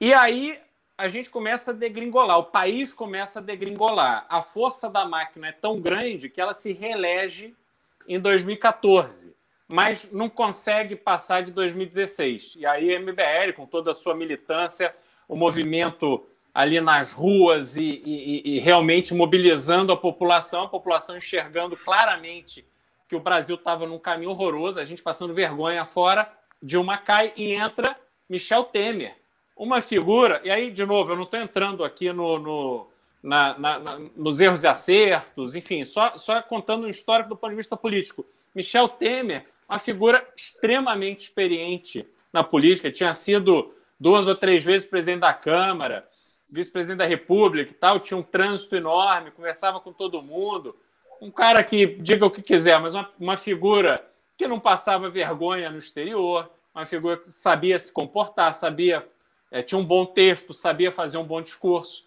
E aí a gente começa a degringolar, o país começa a degringolar. A força da máquina é tão grande que ela se reelege em 2014, mas não consegue passar de 2016. E aí a MBL, com toda a sua militância, o movimento ali nas ruas e, e, e realmente mobilizando a população, a população enxergando claramente que o Brasil estava num caminho horroroso, a gente passando vergonha fora, Dilma cai e entra Michel Temer uma figura, e aí, de novo, eu não estou entrando aqui no, no na, na, na, nos erros e acertos, enfim, só, só contando um histórico do ponto de vista político. Michel Temer, uma figura extremamente experiente na política, tinha sido duas ou três vezes presidente da Câmara, vice-presidente da República e tal, tinha um trânsito enorme, conversava com todo mundo. Um cara que, diga o que quiser, mas uma, uma figura que não passava vergonha no exterior, uma figura que sabia se comportar, sabia é, tinha um bom texto, sabia fazer um bom discurso.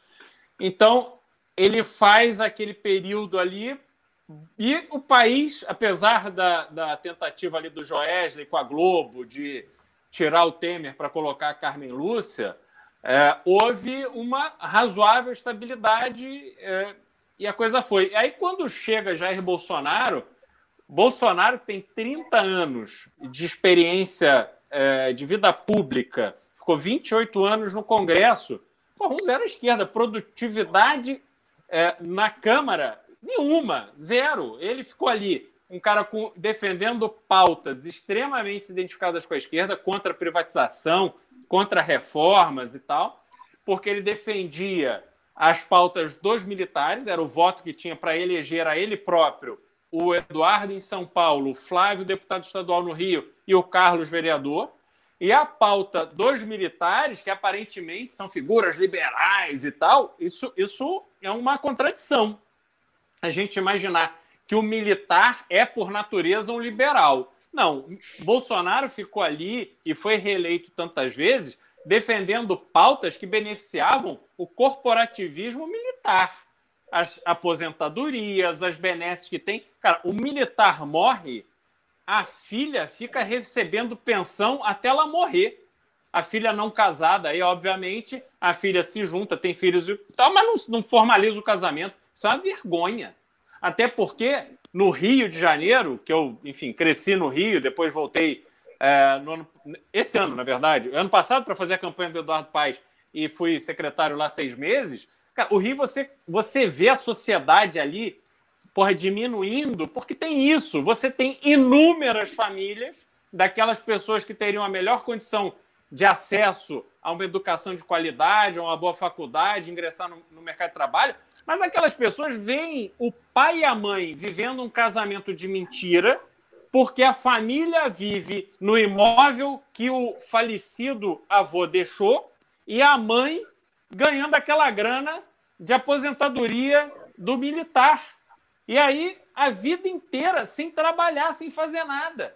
Então, ele faz aquele período ali e o país, apesar da, da tentativa ali do Joesley com a Globo de tirar o Temer para colocar a Carmen Lúcia, é, houve uma razoável estabilidade é, e a coisa foi. E aí, quando chega Jair Bolsonaro, Bolsonaro tem 30 anos de experiência é, de vida pública ficou 28 anos no Congresso. Pô, um zero à esquerda, produtividade é, na Câmara, nenhuma, zero. Ele ficou ali, um cara com, defendendo pautas extremamente identificadas com a esquerda, contra privatização, contra reformas e tal, porque ele defendia as pautas dos militares, era o voto que tinha para eleger a ele próprio o Eduardo em São Paulo, o Flávio, deputado estadual no Rio, e o Carlos, vereador. E a pauta dos militares, que aparentemente são figuras liberais e tal, isso, isso é uma contradição. A gente imaginar que o militar é, por natureza, um liberal. Não, Bolsonaro ficou ali e foi reeleito tantas vezes defendendo pautas que beneficiavam o corporativismo militar as aposentadorias, as benesses que tem. Cara, o militar morre, a filha fica recebendo pensão até ela morrer. A filha não casada, aí, obviamente, a filha se junta, tem filhos e tal, mas não, não formaliza o casamento. Isso é uma vergonha. Até porque no Rio de Janeiro, que eu, enfim, cresci no Rio, depois voltei é, ano, esse ano, na verdade, ano passado, para fazer a campanha do Eduardo Paes e fui secretário lá seis meses. Cara, o Rio, você, você vê a sociedade ali, porra, diminuindo, porque tem isso. Você tem inúmeras famílias daquelas pessoas que teriam a melhor condição de acesso a uma educação de qualidade, a uma boa faculdade, ingressar no, no, mercado de trabalho, mas aquelas pessoas veem o pai e a mãe vivendo um casamento de mentira, porque a família vive no imóvel que o falecido avô deixou e a mãe ganhando aquela grana de aposentadoria do militar. E aí, a vida inteira sem trabalhar, sem fazer nada.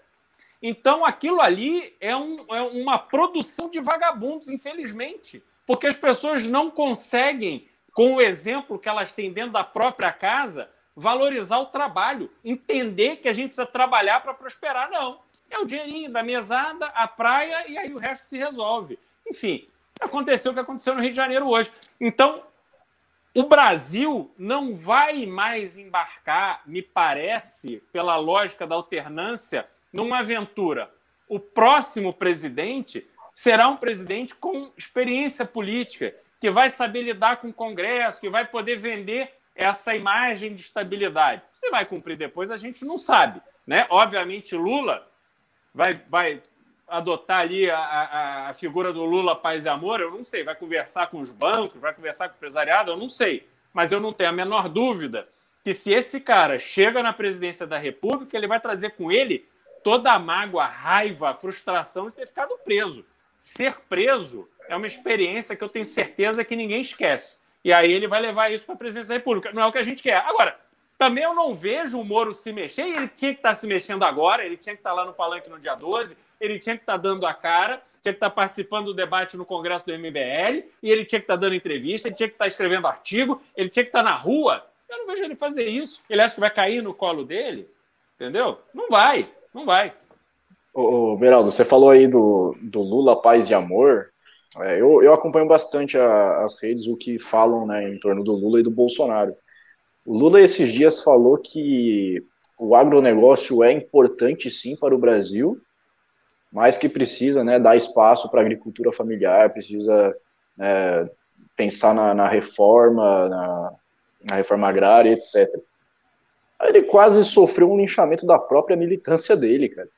Então, aquilo ali é, um, é uma produção de vagabundos, infelizmente, porque as pessoas não conseguem, com o exemplo que elas têm dentro da própria casa, valorizar o trabalho, entender que a gente precisa trabalhar para prosperar. Não. É o dinheirinho da mesada, a praia e aí o resto se resolve. Enfim, aconteceu o que aconteceu no Rio de Janeiro hoje. Então, o Brasil não vai mais embarcar, me parece, pela lógica da alternância, numa aventura. O próximo presidente será um presidente com experiência política, que vai saber lidar com o Congresso, que vai poder vender essa imagem de estabilidade. Se vai cumprir depois, a gente não sabe. Né? Obviamente, Lula vai, vai adotar ali a, a, a, figura do Lula Paz e Amor, eu não sei. Vai conversar com os bancos, vai conversar com o empresariado, eu não sei. Mas eu não tenho a menor dúvida que se esse cara chega na presidência da República, ele vai trazer com ele toda a mágoa, a raiva, a frustração de ter ficado preso. Ser preso é uma experiência que eu tenho certeza que ninguém esquece. E aí ele vai levar isso para a presidência da República. Não é o que a gente quer. Agora, também eu não vejo o Moro se mexer, e ele tinha que estar se mexendo agora, ele tinha que estar lá no palanque no dia 12, ele tinha que estar dando a cara, tinha que estar participando do debate no Congresso do MBL, e ele tinha que estar dando entrevista, ele tinha que estar escrevendo artigo, ele tinha que estar na rua. Eu não vejo ele fazer isso. Ele acha que vai cair no colo dele? Entendeu? Não vai, não vai. Ô, ô Beraldo, você falou aí do, do Lula, paz e amor. É, eu, eu acompanho bastante a, as redes, o que falam né, em torno do Lula e do Bolsonaro. O Lula, esses dias, falou que o agronegócio é importante sim para o Brasil, mas que precisa né, dar espaço para a agricultura familiar, precisa é, pensar na, na reforma, na, na, reforma agrária, etc. ele quase sofreu um linchamento da própria militância dele, cara.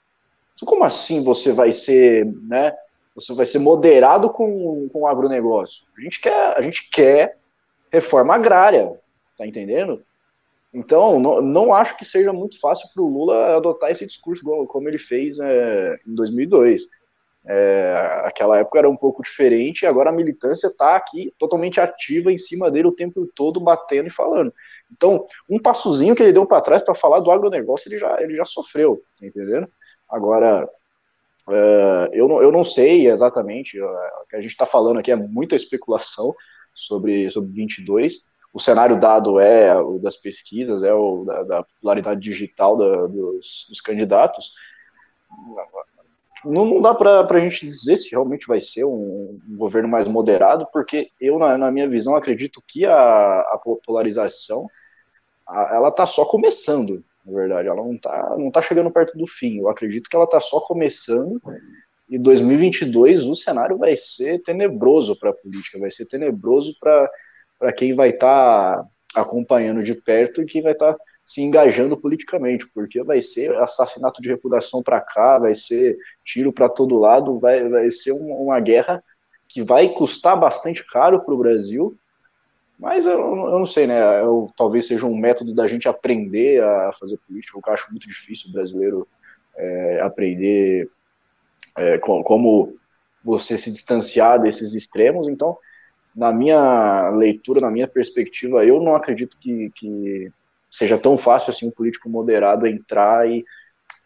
Como assim você vai ser, né? Você vai ser moderado com, com o agronegócio? A gente quer, a gente quer reforma agrária, tá entendendo? Então, não, não acho que seja muito fácil para o Lula adotar esse discurso como ele fez é, em 2002. É, aquela época era um pouco diferente, agora a militância está aqui totalmente ativa em cima dele o tempo todo, batendo e falando. Então, um passozinho que ele deu para trás para falar do agronegócio, ele já, ele já sofreu, tá entendendo? Agora, é, eu, não, eu não sei exatamente, o que a gente está falando aqui é muita especulação sobre, sobre 22, o cenário dado é o das pesquisas, é o da, da popularidade digital da, dos, dos, candidatos, não, não dá para a gente dizer se realmente vai ser um, um governo mais moderado, porque eu, na, na, minha visão, acredito que a, a polarização a, ela está só começando, na verdade, ela não está não tá chegando perto do fim. Eu acredito que ela está só começando e 2022 o cenário vai ser tenebroso para a política, vai ser tenebroso para para quem vai estar tá, acompanhando de perto e que vai estar tá se engajando politicamente, porque vai ser assassinato de reputação para cá, vai ser tiro para todo lado, vai, vai ser uma, uma guerra que vai custar bastante caro para o Brasil, mas eu, eu, não sei, né? Eu, talvez seja um método da gente aprender a fazer política, eu acho muito difícil o brasileiro é, aprender é, como você se distanciar desses extremos, então na minha leitura, na minha perspectiva, eu não acredito que, que seja tão fácil assim um político moderado entrar e,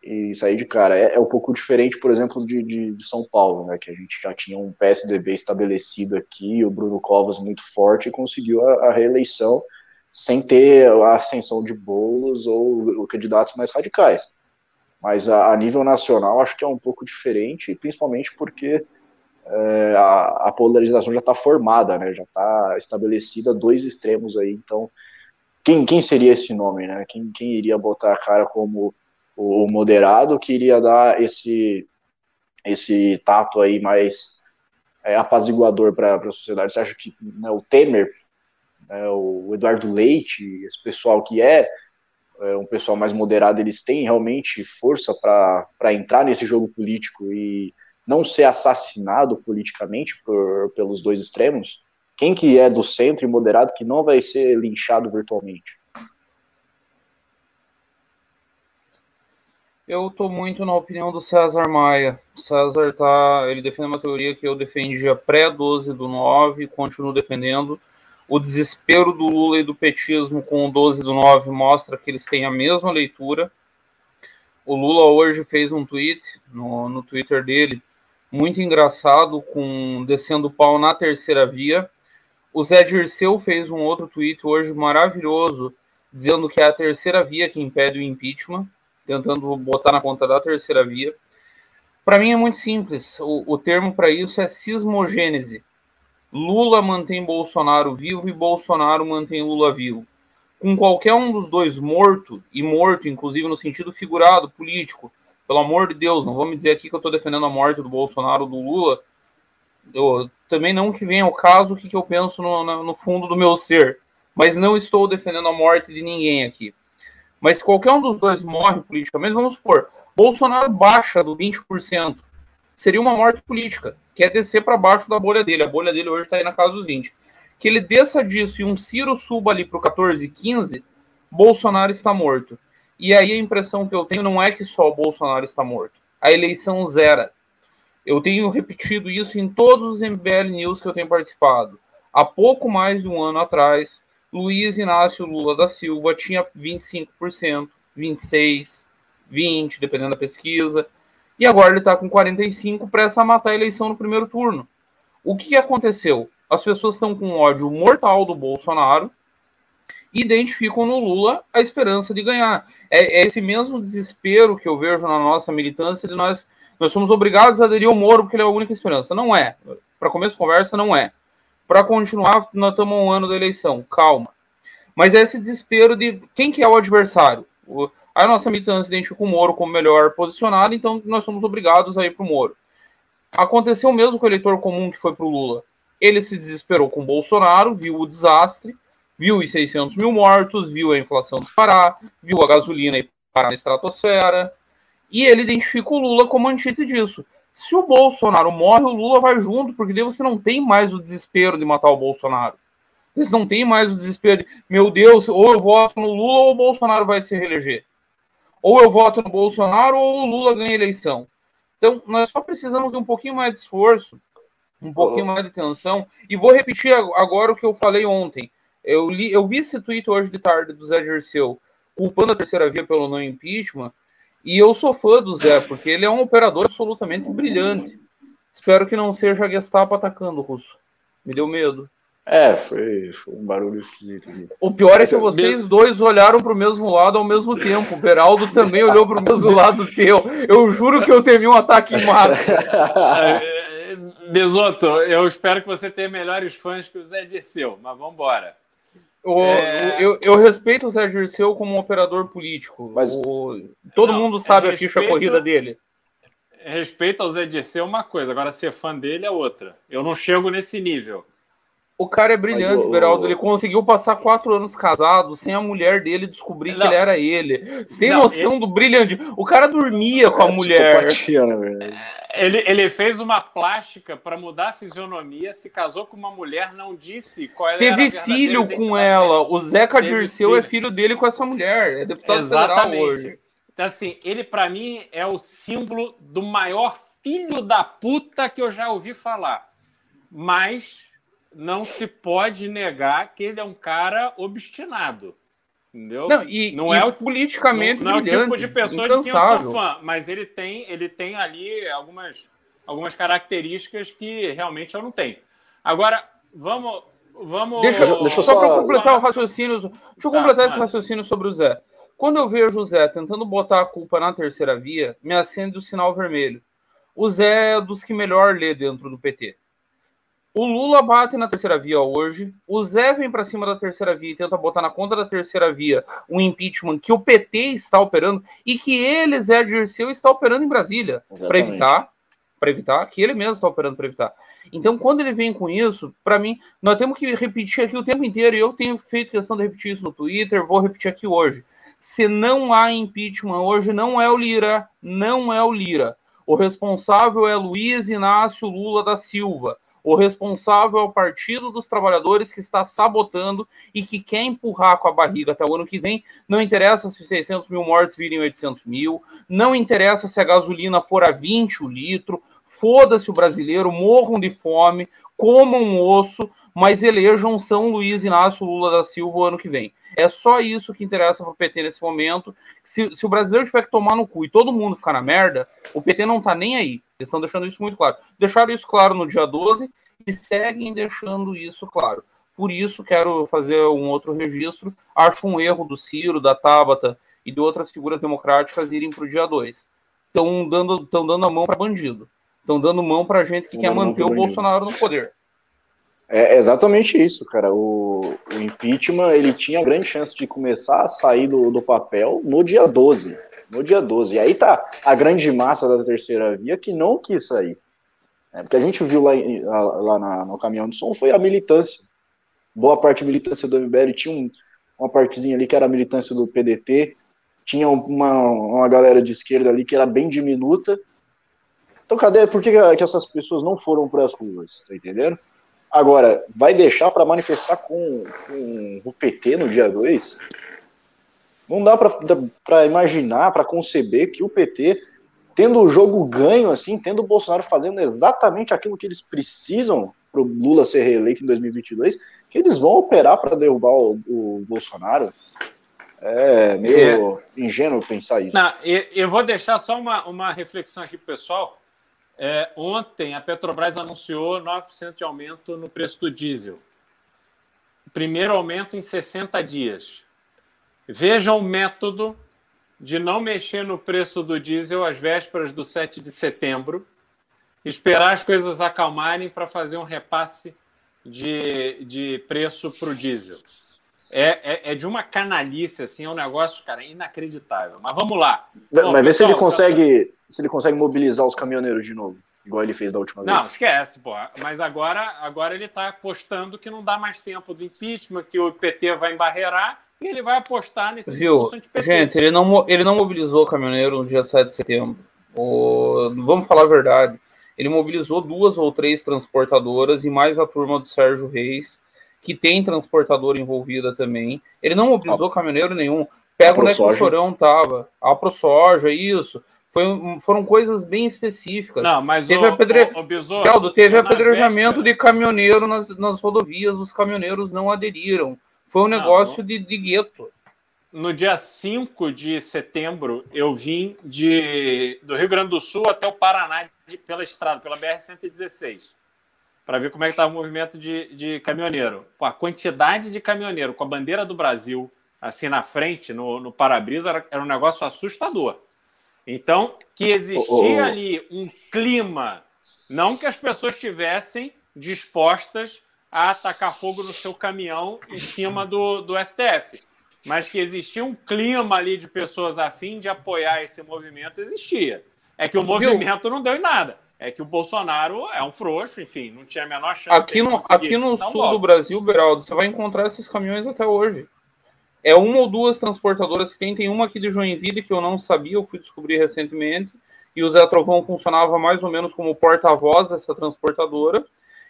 e sair de cara. É, é, um pouco diferente, por exemplo, de, de, de, São Paulo, né, que a gente já tinha um PSDB estabelecido aqui, o Bruno Covas muito forte e conseguiu a, a reeleição sem ter a ascensão de bolos ou, ou candidatos mais radicais. Mas a, a, nível nacional acho que é um pouco diferente, principalmente porque é, a, a, polarização já está formada, né? Já está estabelecida dois extremos aí. Então, quem, quem seria esse nome, né? Quem, quem iria botar a cara como o moderado que iria dar esse esse tato aí mais é, apaziguador para a sociedade? Você acha que né, o Temer, né, o Eduardo Leite, esse pessoal que é, é um pessoal mais moderado, eles têm realmente força para entrar nesse jogo político e não ser assassinado politicamente por, pelos dois extremos? Quem que é do centro e moderado que não vai ser linchado virtualmente? Eu tô muito na opinião do César Maia. O César tá, ele defende uma teoria que eu defendia pré 12 do 9, continuo defendendo. O desespero do Lula e do petismo com o 12 do 9 mostra que eles têm a mesma leitura. O Lula hoje fez um tweet no, no Twitter dele muito engraçado, com descendo o pau na terceira via. O Zé Dirceu fez um outro tweet hoje maravilhoso, dizendo que é a terceira via que impede o impeachment, tentando botar na conta da terceira via. Para mim é muito simples. O, o termo para isso é sismogênese. Lula mantém Bolsonaro vivo e Bolsonaro mantém Lula vivo. Com qualquer um dos dois morto, e morto, inclusive no sentido figurado, político, pelo amor de Deus, não vou me dizer aqui que eu estou defendendo a morte do Bolsonaro, do Lula. Eu, também não que venha o caso o que, que eu penso no, no fundo do meu ser. Mas não estou defendendo a morte de ninguém aqui. Mas se qualquer um dos dois morre politicamente, vamos supor, Bolsonaro baixa do 20%, seria uma morte política, que é descer para baixo da bolha dele. A bolha dele hoje está aí na casa dos 20. Que ele desça disso e um Ciro suba ali para o 14, 15, Bolsonaro está morto. E aí a impressão que eu tenho não é que só o Bolsonaro está morto. A eleição zera. Eu tenho repetido isso em todos os MBL News que eu tenho participado. Há pouco mais de um ano atrás, Luiz Inácio Lula da Silva tinha 25%, 26%, 20%, dependendo da pesquisa. E agora ele está com 45% para matar a eleição no primeiro turno. O que aconteceu? As pessoas estão com ódio mortal do Bolsonaro identificam no Lula a esperança de ganhar. É, é, esse mesmo desespero que eu vejo na nossa militância de nós, nós somos obrigados a aderir ao Moro porque ele é a única esperança. Não é. Para começo de conversa, não é. Para continuar, nós estamos um ano da eleição. Calma. Mas é esse desespero de quem que é o adversário. O, a nossa militância identifica o Moro como melhor posicionado, então nós somos obrigados a ir para o Moro. Aconteceu mesmo com o eleitor comum que foi para o Lula. Ele se desesperou com o Bolsonaro, viu o desastre, viu os 600 mil mortos, viu a inflação disparar, viu a gasolina parar na estratosfera, e ele identifica o Lula como antítese disso. Se o Bolsonaro morre, o Lula vai junto, porque daí você não tem mais o desespero de matar o Bolsonaro. Você não tem mais o desespero de, meu Deus, ou eu voto no Lula ou o Bolsonaro vai se reeleger. Ou eu voto no Bolsonaro ou o Lula ganha a eleição. Então, nós só precisamos de um pouquinho mais de esforço, um pouquinho mais de atenção. E vou repetir agora o que eu falei ontem. Eu, li, eu vi esse tweet hoje de tarde do Zé Dirceu culpando a terceira via pelo não impeachment, e eu sou fã do Zé, porque ele é um operador absolutamente brilhante. Espero que não seja a Gestapo atacando o russo. Me deu medo. É, foi, foi um barulho esquisito. Aqui. O pior é que vocês dois olharam para o mesmo lado ao mesmo tempo. O Beraldo também olhou para o mesmo [LAUGHS] lado que eu. Eu juro que eu temi um ataque em massa. [LAUGHS] Besoto, eu espero que você tenha melhores fãs que o Zé Dirceu, mas vamos embora. O, é... eu, eu, respeito o Sérgio Dirceu como um operador político. Mas... O, todo não, mundo sabe respeito, a ficha corrida dele. Respeito ao Zé Dirceu é uma coisa, agora ser fã dele é outra. Eu não chego nesse nível. O cara é brilhante, Beraldo. Ele conseguiu passar quatro anos casado sem a mulher dele descobrir não. que ele era ele. Você tem não, noção ele... do brilhante? O cara dormia com a é, mulher. Né, ele, ele fez uma plástica para mudar a fisionomia, se casou com uma mulher, não disse qual era Teve filho com ela. O Zeca Teve Dirceu filho. é filho dele com essa mulher. É deputado Exatamente. federal hoje. Então, assim, ele para mim é o símbolo do maior filho da puta que eu já ouvi falar. Mas não se pode negar que ele é um cara obstinado. Entendeu? Não, e, não e é o politicamente não, não é o tipo de pessoa de quem eu sou fã, mas ele tem, ele tem ali algumas, algumas características que realmente eu não tenho. Agora, vamos. vamos deixa, deixa só, só para completar o raciocínio. Deixa eu tá, completar esse raciocínio sobre o Zé. Quando eu vejo o Zé tentando botar a culpa na terceira via, me acende o sinal vermelho. O Zé é dos que melhor lê dentro do PT. O Lula bate na terceira via hoje. O Zé vem para cima da terceira via e tenta botar na conta da terceira via um impeachment que o PT está operando e que ele, Zé Dirceu, está operando em Brasília para evitar, para evitar que ele mesmo está operando para evitar. Então, quando ele vem com isso, para mim, nós temos que repetir aqui o tempo inteiro. E eu tenho feito questão de repetir isso no Twitter, vou repetir aqui hoje. Se não há impeachment hoje, não é o Lira, não é o Lira. O responsável é Luiz Inácio Lula da Silva o responsável é o Partido dos Trabalhadores que está sabotando e que quer empurrar com a barriga até o ano que vem. Não interessa se 600 mil mortes virem 800 mil, não interessa se a gasolina for a 20 o litro, foda-se o brasileiro, morram de fome, comam um osso, mas elejam São Luís Inácio Lula da Silva o ano que vem. É só isso que interessa para o PT nesse momento. Se, se, o brasileiro tiver que tomar no cu e todo mundo ficar na merda, o PT não está nem aí. Eles estão deixando isso muito claro. Deixaram isso claro no dia 12 e seguem deixando isso claro. Por isso, quero fazer um outro registro. Acho um erro do Ciro, da Tabata e de outras figuras democráticas irem para o dia 2. Estão dando, dando a mão para bandido. Estão dando mão para gente que quer manter o Bolsonaro no poder. É exatamente isso, cara. O, o, impeachment ele tinha grande chance de começar a sair do, do papel no dia 12. No dia 12. E aí tá a grande massa da terceira via que não quis sair. É, porque a gente viu lá, lá na, no caminhão de som foi a militância. Boa parte da militância do MBL tinha um, uma partezinha ali que era a militância do PDT, tinha uma, uma galera de esquerda ali que era bem diminuta. Então, cadê? Por que, que essas pessoas não foram para as ruas? Tá entendendo? Agora, vai deixar para manifestar com, com, o PT no dia 2? Não dá para imaginar, para conceber que o PT, tendo o jogo ganho, assim, tendo o Bolsonaro fazendo exatamente aquilo que eles precisam para o Lula ser reeleito em 2022, que eles vão operar para derrubar o, o, Bolsonaro. É meio é. ingênuo pensar isso. Não, eu vou deixar só uma, uma reflexão aqui, pessoal. É, ontem, a Petrobras anunciou 9% de aumento no preço do diesel. Primeiro aumento em 60 dias. Vejam o método de não mexer no preço do diesel às vésperas do 7 de setembro, esperar as coisas acalmarem para fazer um repasse de, de preço para o diesel. É, é, é, de uma canalice, assim, é um negócio, cara, inacreditável. Mas vamos lá. Bom, Mas vê se ele consegue se ele consegue mobilizar os caminhoneiros de novo, igual ele fez da última não, vez. Não, esquece, pô. Mas agora, agora ele está apostando que não dá mais tempo do impeachment, que o PT vai embarrear e ele vai apostar nesse Viu? Gente, ele não, ele não mobilizou o caminhoneiro no dia 7 de setembro. O, vamos falar a verdade. Ele mobilizou duas ou três transportadoras e mais a turma do Sérgio Reis, que tem transportadora envolvida também. Ele não mobilizou ah, caminhoneiro nenhum. Pega onde é que o Chorão tava. A ProSoja, isso. Foi, foram coisas bem específicas. Não, mas teve, o, apedre... o, o Besouro, teve apedrejamento véspera... de caminhoneiro nas, nas rodovias, os caminhoneiros não aderiram. Foi um não, negócio de, de gueto. No dia 5 de setembro, eu vim de, do Rio Grande do Sul até o Paraná de, pela estrada, pela BR-116, para ver como é que estava o movimento de, de caminhoneiro. Pô, a quantidade de caminhoneiro com a bandeira do Brasil assim na frente, no, no para-brisa, era, era um negócio assustador. Então, que existia oh, oh. ali um clima, não que as pessoas estivessem dispostas a atacar fogo no seu caminhão em cima do, do STF, mas que existia um clima ali de pessoas a fim de apoiar esse movimento, existia. É que o movimento não deu em nada. É que o Bolsonaro é um frouxo, enfim, não tinha a menor chance. Aqui no, aqui no sul do Brasil, Beraldo, você vai encontrar esses caminhões até hoje. É uma ou duas transportadoras que tem. Tem uma aqui de Joinville que eu não sabia, eu fui descobrir recentemente. E o Zé Trovão funcionava mais ou menos como porta-voz dessa transportadora.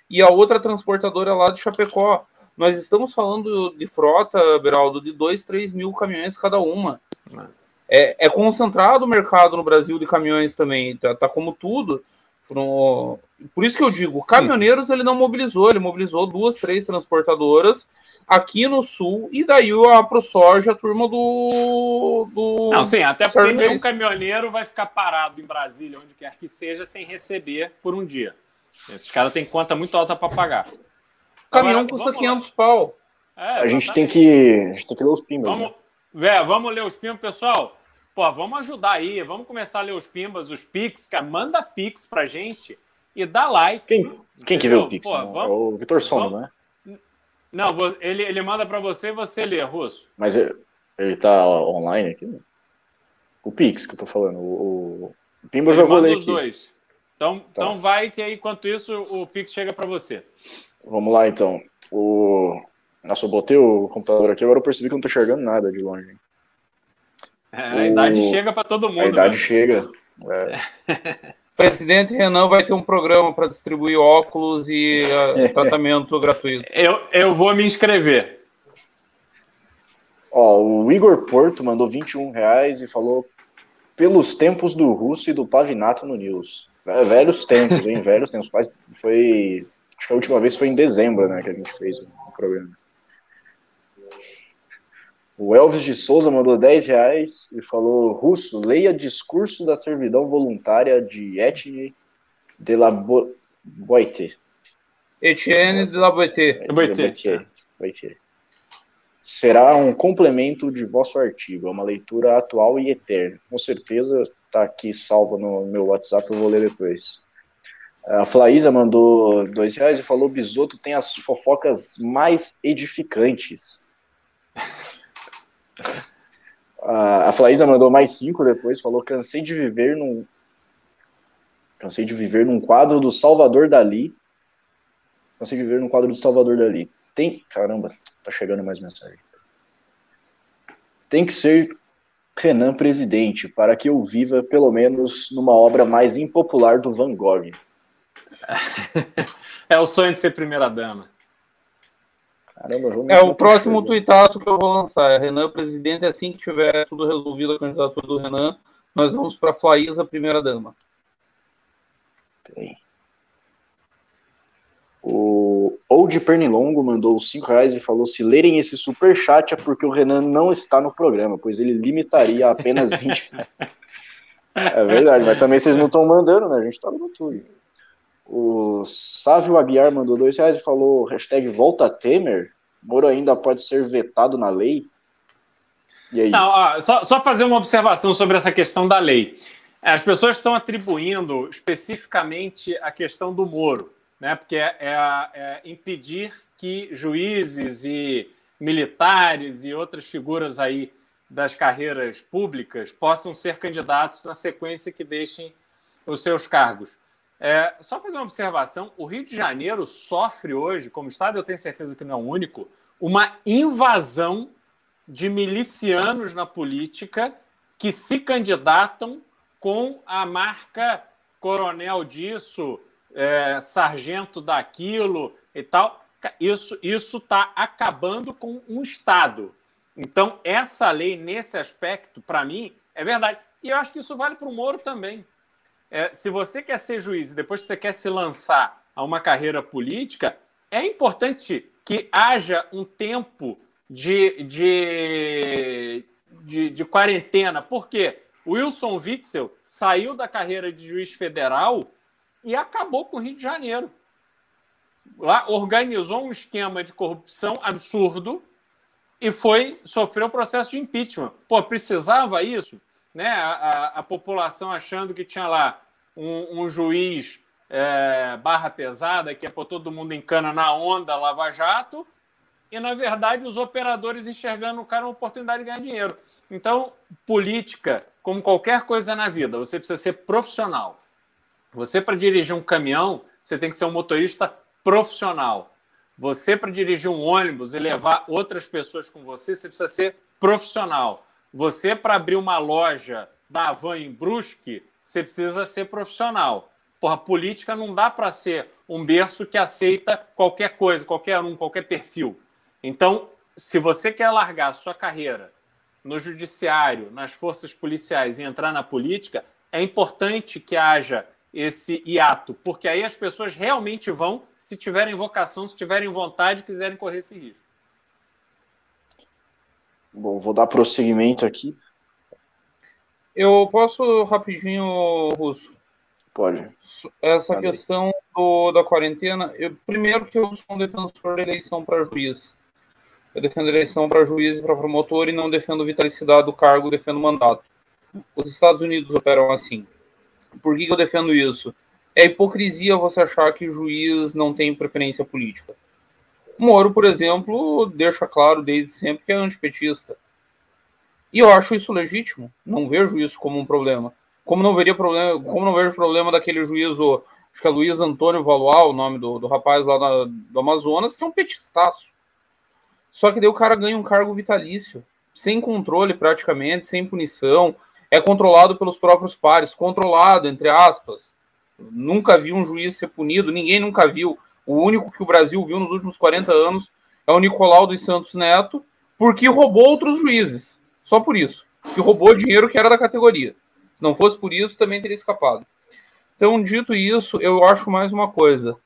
E a outra transportadora é lá de Chapecó. Nós estamos falando de frota, Beraldo, de 2, 3 mil caminhões cada uma. É, é, concentrado o mercado no Brasil de caminhões também, tá, tá como tudo. Por, por isso que eu digo, caminhoneiros ele não mobilizou, ele mobilizou duas, três transportadoras aqui no sul, e daí a ProSoja, a turma do, do. Não, sim, até porque nenhum caminhoneiro vai ficar parado em Brasília, onde quer que seja, sem receber por um dia. Os caras têm conta muito alta para pagar. Caminhão Agora, custa 500 lá. pau. É, a, gente tem que, a gente tem que ler os pimbas. Vamos, né? vamos ler os pimbas, pessoal. Pô, vamos ajudar aí, vamos começar a ler os pimbas, os pix, cara, manda pix pra gente e dá like. Quem, quem que vê o pix? Pô, vamos, é o Vitor Sono, né? Não, ele, ele manda para você e você lê, Russo. Mas ele, tá online aqui? O Pix que eu tô falando. O, o Pimba eu já vou ler aqui. dois. Então, tá. então vai que aí, enquanto isso, o Pix chega para você. Vamos lá, então. O... Nossa, eu botei o computador aqui, agora eu percebi que eu não tô enxergando nada de longe. É, a o... idade chega para todo mundo. A idade né? chega. É. [LAUGHS] presidente Renan vai ter um programa para distribuir óculos e uh, tratamento gratuito. Eu, eu vou me inscrever. Ó, o Igor Porto mandou 21 reais e falou pelos tempos do Russo e do Pavinato no News. É, velhos tempos, hein? [LAUGHS] velhos tempos. Foi. Acho que a última vez foi em dezembro, né? Que a gente fez o programa. O Elvis de Souza mandou 10 reais e falou: Russo, leia discurso da servidão voluntária de Etienne de la Boite. Etienne de la Boite. Boite. Será um complemento de vosso artigo, é uma leitura atual e eterna. Com certeza está aqui salvo no meu WhatsApp, eu vou ler depois. A Flaísa mandou dois reais e falou: Bisoto tem as fofocas mais edificantes. A, Flaísa mandou mais cinco depois, falou: cansei de viver num. Cansei de viver num quadro do Salvador Dali. Cansei de viver num quadro do Salvador Dali. Tem. Caramba, tá chegando mais mensagem. Tem que ser Renan presidente, para que eu viva pelo menos numa obra mais impopular do Van Gogh. [LAUGHS] É o sonho de ser primeira-dama. Caramba, é o próximo tuitaço que eu vou lançar. É Renan presidente. Assim que tiver tudo resolvido a candidatura do Renan, nós vamos para a Flaísa, primeira dama. Peraí. O Old Pernilongo mandou 5 reais e falou: se lerem esse super chat é porque o Renan não está no programa, pois ele limitaria a apenas 20 É verdade, mas também vocês não estão mandando, né? A gente está no tudo. O Sávio Aguiar mandou dois reais e falou hashtag volta Temer. Moro ainda pode ser vetado na lei? Não, ó, só, só fazer uma observação sobre essa questão da lei. As pessoas estão atribuindo especificamente a questão do Moro, né? porque é, é, é impedir que juízes e militares e outras figuras aí das carreiras públicas possam ser candidatos na sequência que deixem os seus cargos. É, só fazer uma observação: o Rio de Janeiro sofre hoje, como Estado, eu tenho certeza que não é o único, uma invasão de milicianos na política que se candidatam com a marca coronel disso, é, sargento daquilo e tal. Isso isso está acabando com um Estado. Então, essa lei, nesse aspecto, para mim, é verdade. E eu acho que isso vale para o Moro também é, se você quer ser juiz e depois você quer se lançar a uma carreira política, é importante que haja um tempo de, de, de, de quarentena. Por quê? Wilson Witzel saiu da carreira de juiz federal e acabou com o Rio de Janeiro. Lá organizou um esquema de corrupção absurdo e foi sofreu o processo de impeachment. Pô, precisava isso? Né? A, a, a população achando que tinha lá um, um juiz é, barra pesada que é por todo mundo em cana na onda Lava Jato, e na verdade os operadores enxergando o cara uma oportunidade de ganhar dinheiro. Então, política, como qualquer coisa na vida, você precisa ser profissional. Você, para dirigir um caminhão, você tem que ser um motorista profissional. Você, para dirigir um ônibus e levar outras pessoas com você, você precisa ser profissional. Você, para abrir uma loja da Havan em Brusque, você precisa ser profissional. Porra, política não dá para ser um berço que aceita qualquer coisa, qualquer um, qualquer perfil. Então, se você quer largar a sua carreira no judiciário, nas forças policiais e entrar na política, é importante que haja esse hiato, porque aí as pessoas realmente vão, se tiverem vocação, se tiverem vontade, quiserem correr esse risco. Bom, vou dar prosseguimento aqui. Eu posso rapidinho, Russo? Pode. Essa questão do, da quarentena, eu, primeiro que eu sou um defensor da eleição para juiz. Eu defendo eleição para juiz e para promotor e não defendo vitalicidade do cargo, defendo mandato. Os Estados Unidos operam assim. Por que, que eu defendo isso? É hipocrisia você achar que juiz não tem preferência política. Moro, por exemplo, deixa claro desde sempre que é antipetista. E eu acho isso legítimo. Não vejo isso como um problema. Como não veria problema, como não vejo problema daquele juiz, o, acho que é Luiz Antônio Valois, o nome do, do rapaz lá da, do Amazonas, que é um petistaço. Só que daí o cara ganha um cargo vitalício, sem controle praticamente, sem punição, é controlado pelos próprios pares, controlado, entre aspas. Nunca vi um juiz ser punido, ninguém nunca viu. O único que o Brasil viu nos últimos 40 anos é o Nicolau dos Santos Neto, porque roubou outros juízes. Só por isso. Que roubou dinheiro que era da categoria. Se não fosse por isso, também teria escapado. Então, dito isso, eu acho mais uma coisa.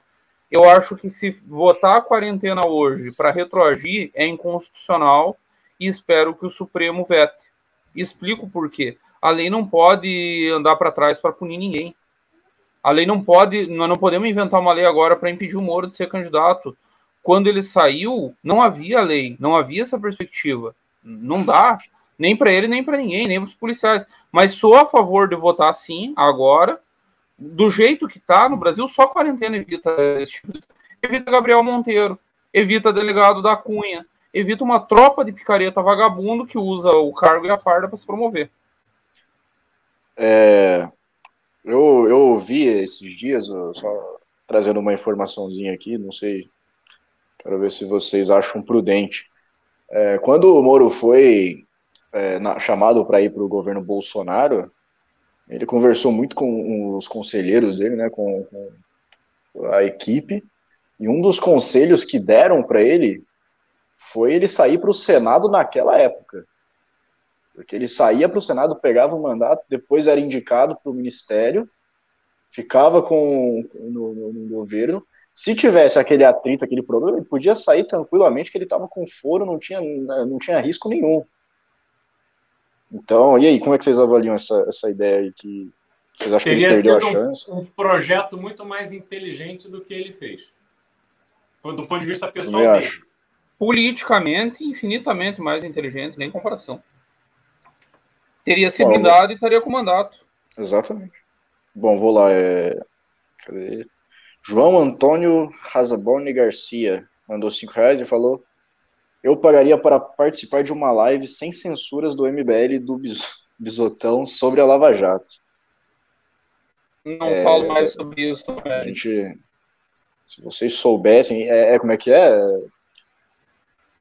Eu acho que se votar a quarentena hoje para retroagir é inconstitucional e espero que o Supremo vete. Explico por quê a lei não pode andar para trás para punir ninguém. A lei não pode, nós não podemos inventar uma lei agora para impedir o Moro de ser candidato. Quando ele saiu, não havia lei, não havia essa perspectiva. Não dá, nem para ele, nem para ninguém, nem para os policiais. Mas sou a favor de votar sim, agora. Do jeito que está no Brasil, só quarentena evita esse tipo. Evita Gabriel Monteiro, evita delegado da Cunha, evita uma tropa de picareta vagabundo que usa o cargo e a farda para se promover. É, eu, eu ouvi esses dias, só trazendo uma informaçãozinha aqui, não sei, quero ver se vocês acham prudente. É, quando o Moro foi é, na, chamado para ir para o governo Bolsonaro, ele conversou muito com os conselheiros dele, né, com, com a equipe, e um dos conselhos que deram para ele foi ele sair para o Senado naquela época. Porque ele saía para o Senado, pegava o mandato, depois era indicado para o ministério, ficava com no, no, no, governo. Se tivesse aquele atrito, aquele problema, ele podia sair tranquilamente, que ele estava com foro, não tinha, não tinha risco nenhum. Então, e aí, como é que vocês avaliam essa, essa ideia aí que vocês acham Teria que ele perdeu a chance? Um, um projeto muito mais inteligente do que ele fez. Do ponto de vista pessoal dele. Acho. Politicamente, infinitamente mais inteligente, nem comparação. Teria se blindado e estaria com mandato. Exatamente. Bom, vou lá. É... Cadê? João Antônio Razaboni Garcia mandou cinco reais e falou: Eu pagaria para participar de uma live sem censuras do MBL do Bisotão sobre a Lava Jato. Não é... falo mais sobre isso. A gente, se vocês soubessem, é, é como é que é?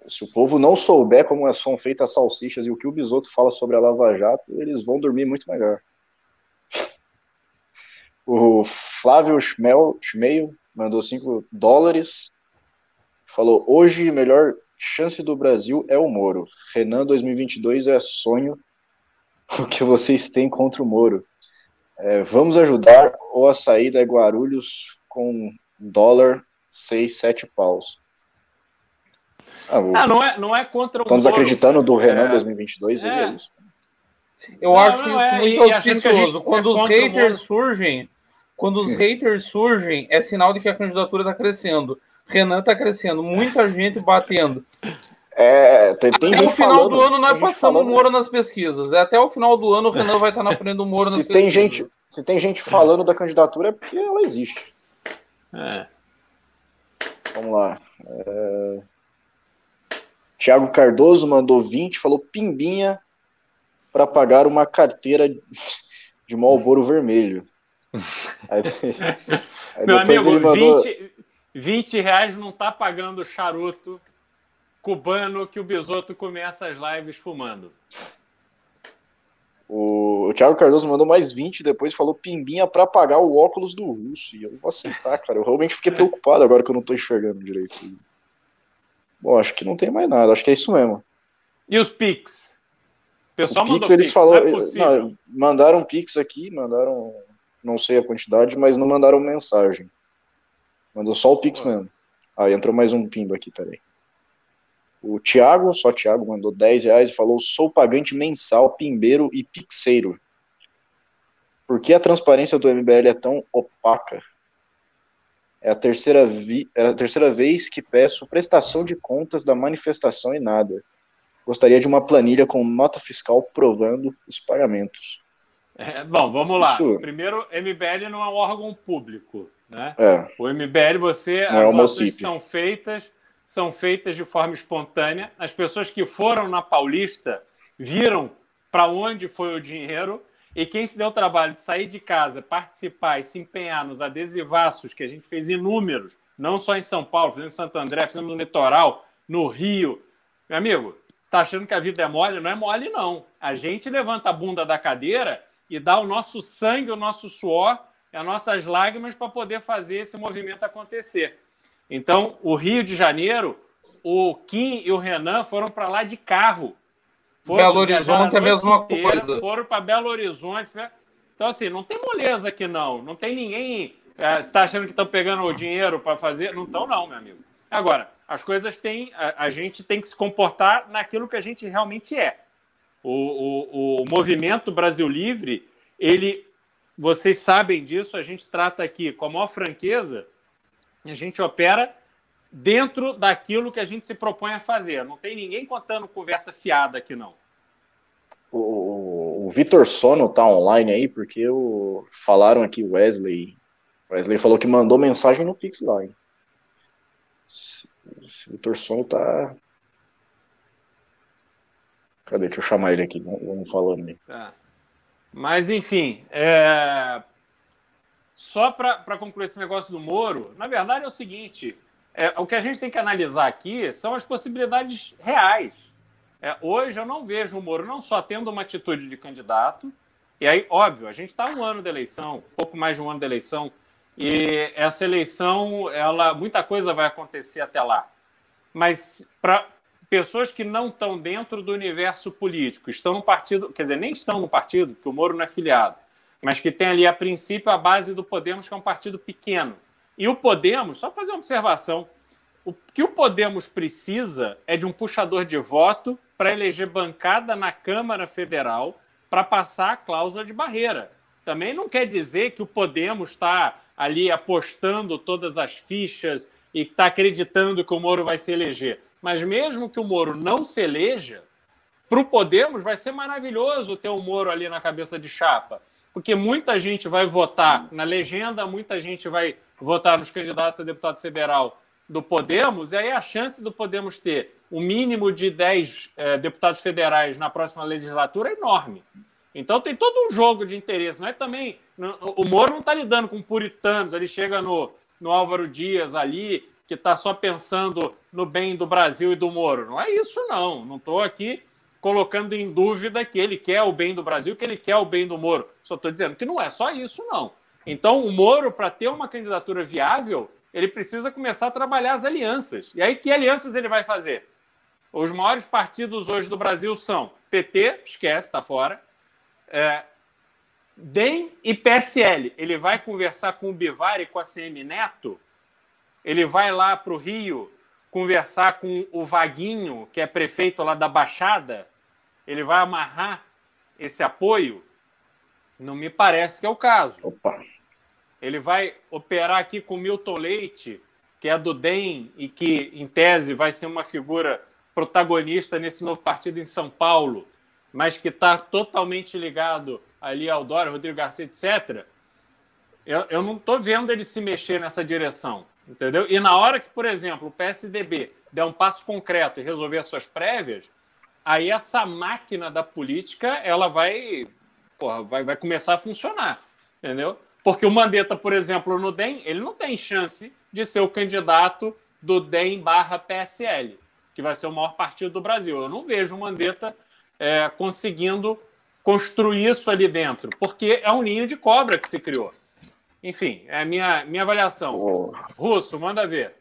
se o povo não souber como são feitas as salsichas e o que o Bisoto fala sobre a Lava Jato, eles vão dormir muito melhor. [LAUGHS] O Flávio Schmeil mandou 5 dólares. Falou: hoje, melhor chance do Brasil é o Moro. Renan 2022 é sonho. [LAUGHS] O que vocês têm contra o Moro? É, vamos ajudar ou a saída é Guarulhos com dólar 6, 7 paus. Ah, o... ah, não, é, não é contra o. Estão desacreditando do Renan é. 2022 é. é isso. Eu não, acho não, isso é, muito auspicioso. Quando os haters surgem, quando os haters surgem, é sinal de que a candidatura está crescendo. Renan está crescendo, muita gente batendo. É, tem, tem até o final falando, do ano nós passamos o Moro nas pesquisas. É, até o final do ano o Renan vai estar na frente do Moro [LAUGHS] nas se pesquisas. Tem gente, se tem gente falando da candidatura é porque ela existe. É. Vamos lá. É... Tiago Cardoso mandou 20, falou pimbinha para pagar uma carteira de Malboro vermelho. [LAUGHS] Aí, aí Meu amigo, mandou... 20, 20 reais não tá pagando o charuto cubano que o Bisoto começa as lives fumando. O, Thiago Cardoso mandou mais 20 depois falou pimbinha para pagar o óculos do russo. E eu vou aceitar, cara. Eu realmente fiquei preocupado agora que eu não tô enxergando direito. Bom, acho que não tem mais nada. Acho que é isso mesmo. E os Pix? O pessoal o Pix, mandou eles Pix, falou, não é não, mandaram Pix aqui, mandaram, não sei a quantidade, mas não mandaram mensagem. Mandou só o Pix mesmo. Aí entrou mais um pimba aqui, peraí. O Thiago, só Thiago, mandou 10 reais e falou: sou pagante mensal, pimbeiro e pixeiro. Por que a transparência do MBL é tão opaca? É a terceira, vi... é a terceira vez que peço prestação de contas da manifestação e nada. Gostaria de uma planilha com nota fiscal provando os pagamentos. É, bom, vamos lá. Isso... Primeiro, MBL não é um órgão público. Né? É. O MBL, você, não as é são feitas são feitas de forma espontânea. As pessoas que foram na Paulista viram para onde foi o dinheiro e quem se deu o trabalho de sair de casa, participar e se empenhar nos adesivaços, que a gente fez inúmeros, não só em São Paulo, fizemos em Santo André, fizemos no litoral, no Rio. Meu amigo, você está achando que a vida é mole? Não é mole, não. A gente levanta a bunda da cadeira e dá o nosso sangue, o nosso suor, as nossas lágrimas para poder fazer esse movimento acontecer. Então, o Rio de Janeiro, o Kim e o Renan foram para lá de carro. Foram Belo Horizonte é a mesma inteira, coisa. Foram para Belo Horizonte. Então, assim, não tem moleza aqui, não. Não tem ninguém. É, está achando que estão pegando o dinheiro para fazer? Não estão, não, meu amigo. Agora, as coisas têm. A, a, gente tem que se comportar naquilo que a gente realmente é. O, o, o movimento Brasil Livre, ele. Vocês sabem disso, a gente trata aqui com a maior franqueza a gente opera dentro daquilo que a gente se propõe a fazer. Não tem ninguém contando conversa fiada aqui, não. O, o Vitor Sono tá online aí, porque o, falaram aqui, Wesley. Wesley falou que mandou mensagem no Pix lá, hein? O Vitor Sono tá. Cadê? Deixa eu chamar ele aqui. Vamos falando aí. Tá. Mas, enfim, é... Só para concluir esse negócio do Moro, na verdade é o seguinte: é, o que a gente tem que analisar aqui são as possibilidades reais. É, hoje eu não vejo o Moro não só tendo uma atitude de candidato, e aí, óbvio, a gente está um ano de eleição, pouco mais de um ano de eleição, e essa eleição, ela, muita coisa vai acontecer até lá. Mas para pessoas que não estão dentro do universo político, estão no partido, quer dizer, nem estão no partido, porque o Moro não é filiado, mas que tem ali a princípio a base do Podemos, que é um partido pequeno. E o Podemos, só fazer uma observação, o que o Podemos precisa é de um puxador de voto para eleger bancada na Câmara Federal para passar a cláusula de barreira. Também não quer dizer que o Podemos está ali apostando todas as fichas e está acreditando que o Moro vai se eleger. Mas mesmo que o Moro não se eleja, para o Podemos vai ser maravilhoso ter o Moro ali na cabeça de chapa porque muita gente vai votar na legenda, muita gente vai votar nos candidatos a deputado federal do Podemos, e aí a chance do Podemos ter o mínimo de 10 é, deputados federais na próxima legislatura é enorme. Então tem todo um jogo de interesse. Não é também. O Moro não está lidando com puritanos, ele chega no, no Álvaro Dias ali, que está só pensando no bem do Brasil e do Moro. Não é isso, não. Não estou aqui colocando em dúvida que ele quer o bem do Brasil, que ele quer o bem do Moro. Só estou dizendo que não é só isso, não. Então, o Moro, para ter uma candidatura viável, ele precisa começar a trabalhar as alianças. E aí, que alianças ele vai fazer? Os maiores partidos hoje do Brasil são PT, esquece, está fora, é, DEM e PSL. Ele vai conversar com o Bivar e com a CM Neto? Ele vai lá para o Rio conversar com o Vaguinho, que é prefeito lá da Baixada? ele vai amarrar esse apoio? Não me parece que é o caso. Opa. Ele vai operar aqui com Milton Leite, que é do DEM e que, em tese, vai ser uma figura protagonista nesse novo partido em São Paulo, mas que está totalmente ligado ali ao Dória, Rodrigo Garcia, etc. Eu, eu não estou vendo ele se mexer nessa direção, entendeu? E na hora que, por exemplo, o PSDB der um passo concreto e resolver as suas prévias, aí essa máquina da política ela vai, porra, vai, vai começar a funcionar, entendeu? Porque o Mandetta, por exemplo, no DEM, ele não tem chance de ser o candidato do DEM barra PSL, que vai ser o maior partido do Brasil. Eu não vejo o Mandetta é, conseguindo construir isso ali dentro, porque é um ninho de cobra que se criou. Enfim, é a minha, minha avaliação. Oh. Russo, manda ver.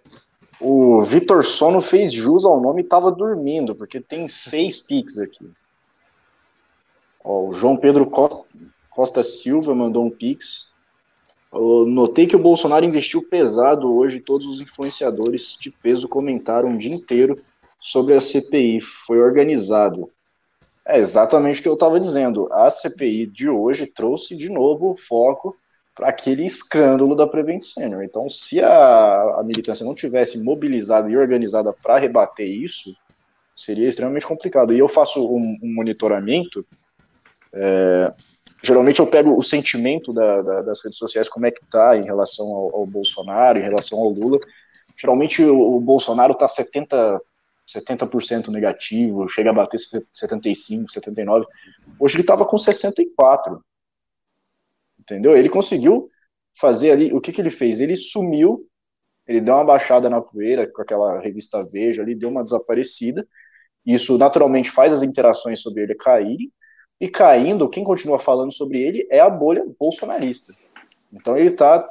O Vitor Sono fez jus ao nome e estava dormindo, porque tem seis piques aqui. Ó, o João Pedro Costa, Costa Silva mandou um pix. Eu notei que o Bolsonaro investiu pesado hoje. Todos os influenciadores de peso comentaram um dia inteiro sobre a CPI. Foi organizado. É exatamente o que eu estava dizendo. A CPI de hoje trouxe de novo o foco para aquele escândalo da Prevent Senior. Então, se a, a militância não tivesse mobilizada e organizada para rebater isso, seria extremamente complicado. E eu faço um, um monitoramento. É, geralmente eu pego o sentimento da, da, das redes sociais, como é que está em relação ao, ao, Bolsonaro, em relação ao Lula. Geralmente o, o Bolsonaro está 70 70% negativo, chega a bater 75, 79. Hoje ele estava com 64. Entendeu? Ele conseguiu fazer ali. O que, que ele fez? Ele sumiu, ele deu uma baixada na poeira com aquela revista Veja ali, deu uma desaparecida. Isso naturalmente faz as interações sobre ele caírem. E caindo, quem continua falando sobre ele é a bolha bolsonarista. Então ele está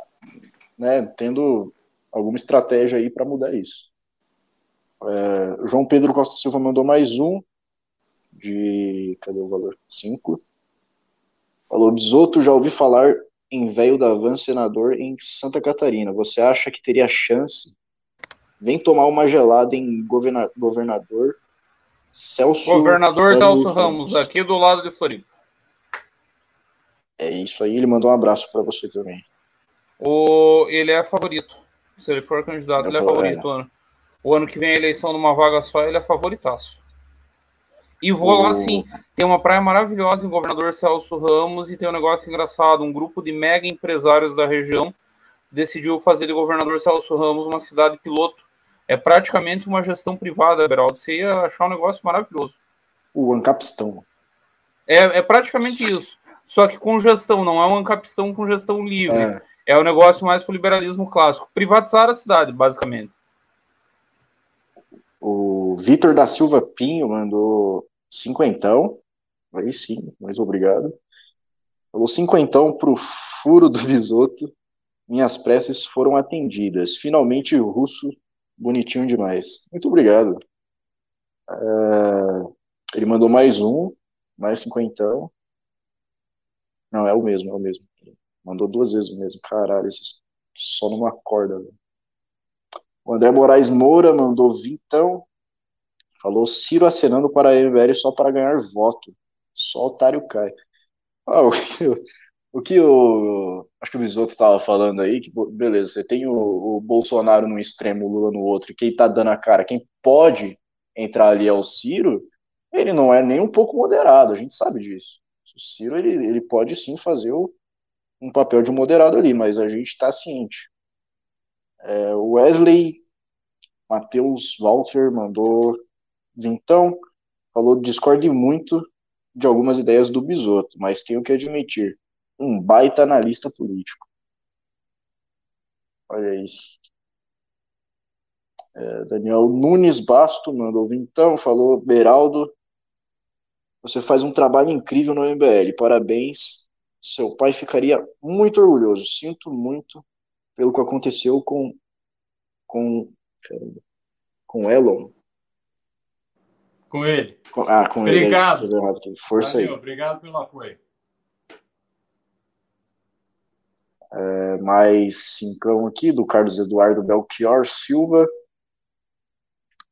né, tendo alguma estratégia aí para mudar isso. É, João Pedro Costa Silva mandou mais um, de. Cadê o valor? Cinco. Falou: Bisoto, já ouvi falar em velho da van senador em Santa Catarina. Você acha que teria chance? Vem tomar uma gelada em governa governador Celso. Governador Celso Ramos, aqui do lado de Floripa. É isso aí, ele mandou um abraço para você também. O, ele é favorito. Se ele for candidato, ele é favorito. É. O ano que vem a eleição numa vaga só, ele é favoritaço. E vou lá sim. Tem uma praia maravilhosa em Governador Celso Ramos e tem um negócio engraçado. Um grupo de mega empresários da região decidiu fazer de Governador Celso Ramos uma cidade piloto. É praticamente uma gestão privada, Beraldo. Você ia achar um negócio maravilhoso. O Ancapistão. É, é praticamente isso. Só que com gestão, não é um Ancapistão com gestão livre. É, é o um negócio mais para o liberalismo clássico. Privatizar a cidade, basicamente. O Vitor da Silva Pinho mandou cinquentão. Aí sim, mais obrigado. Falou cinquentão pro furo do bisoto. Minhas preces foram atendidas. Finalmente o russo, bonitinho demais. Muito obrigado. É, ele mandou mais um, mais cinquentão. Não, é o mesmo, é o mesmo. Mandou duas vezes o mesmo. Caralho, esse só não acorda, velho. O André Moraes Moura mandou vintão. Falou Ciro acenando para a MBL só para ganhar voto. Só otário cai. Ah, o, que, o que o. Acho que o Bisoto estava falando aí, que beleza, você tem o, o Bolsonaro num extremo, o Lula no outro, e quem está dando a cara, quem pode entrar ali é o Ciro, ele não é nem um pouco moderado, a gente sabe disso. O Ciro ele, ele pode sim fazer o, um papel de moderado ali, mas a gente está ciente. É, Wesley Matheus Walter mandou então falou discorde muito de algumas ideias do Bisoto, mas tenho que admitir, um baita analista político. Olha isso. É, Daniel Nunes Basto mandou então, falou Beraldo, você faz um trabalho incrível no MBL, parabéns. Seu pai ficaria muito orgulhoso. Sinto muito pelo que aconteceu com com com Elon. Com ele. Com, ah, com obrigado. ele. Obrigado. Força Valeu, aí. Obrigado pelo apoio. É, mais cincão aqui do Carlos Eduardo Belchior Silva.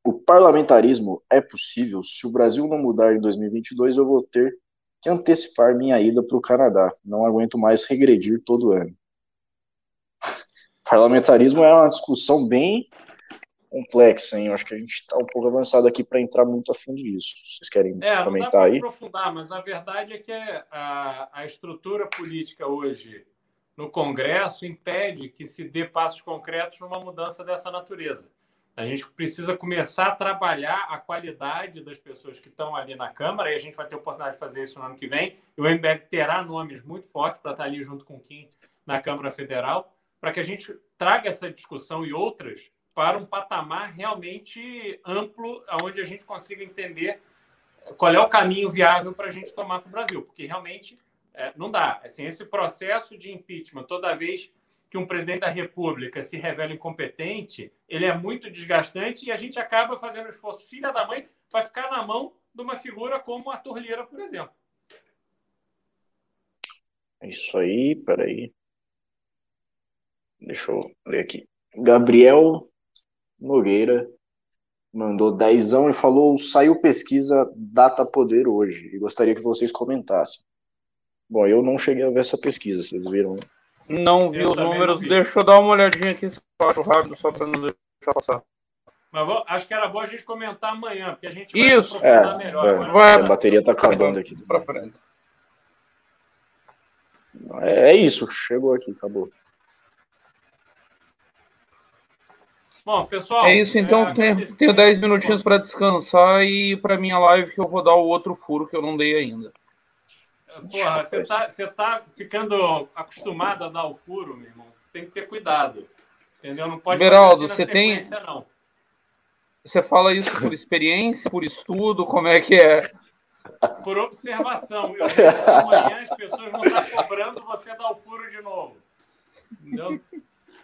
O parlamentarismo é possível. Se o Brasil não mudar em 2022, eu vou ter que antecipar minha ida para o Canadá. Não aguento mais regredir todo ano. [LAUGHS] Parlamentarismo é uma discussão bem complexa, hein? Eu acho que a gente está um pouco avançado aqui para entrar muito a fundo nisso. Vocês querem é, comentar aí? aprofundar, mas a verdade é que a, a estrutura política hoje no Congresso impede que se dê passos concretos numa mudança dessa natureza. A gente precisa começar a trabalhar a qualidade das pessoas que estão ali na Câmara, e a gente vai ter a oportunidade de fazer isso no ano que vem. E o MBL terá nomes muito fortes para estar ali junto com Kim na Câmara Federal, para que a gente traga essa discussão e outras para um patamar realmente amplo, onde a gente consiga entender qual é o caminho viável para a gente tomar para o Brasil, porque realmente é, não dá. Assim, esse processo de impeachment, toda vez que um presidente da República se revela incompetente, ele é muito desgastante e a gente acaba fazendo esforço filha da mãe para ficar na mão de uma figura como a Torleira, por exemplo. É isso aí, peraí. Deixa eu ler aqui. Gabriel Nogueira mandou dezão e falou: saiu pesquisa Data Poder hoje e gostaria que vocês comentassem. Bom, eu não cheguei a ver essa pesquisa, vocês viram? Não vi eu os números, vi. deixa eu dar uma olhadinha aqui se eu acho rápido, só para não deixar passar. Mas vou, acho que era bom a gente comentar amanhã, porque a gente vai Isso. É, melhor. É, vai, a bateria tá acabando aqui. Para frente. É, é isso, chegou aqui, acabou. Bom, pessoal. É isso, então é, tenho, tenho 10 minutinhos para descansar e para minha live que eu vou dar o outro furo que eu não dei ainda. Porra, você tá, você tá ficando acostumado a dar o furo, meu irmão. Tem que ter cuidado. Entendeu? Não pode Beraldo, você tem. Não. Você fala isso por experiência, por estudo? Como é que é? Por observação. Eu amanhã as pessoas vão estar cobrando você dar o furo de novo. Entendeu?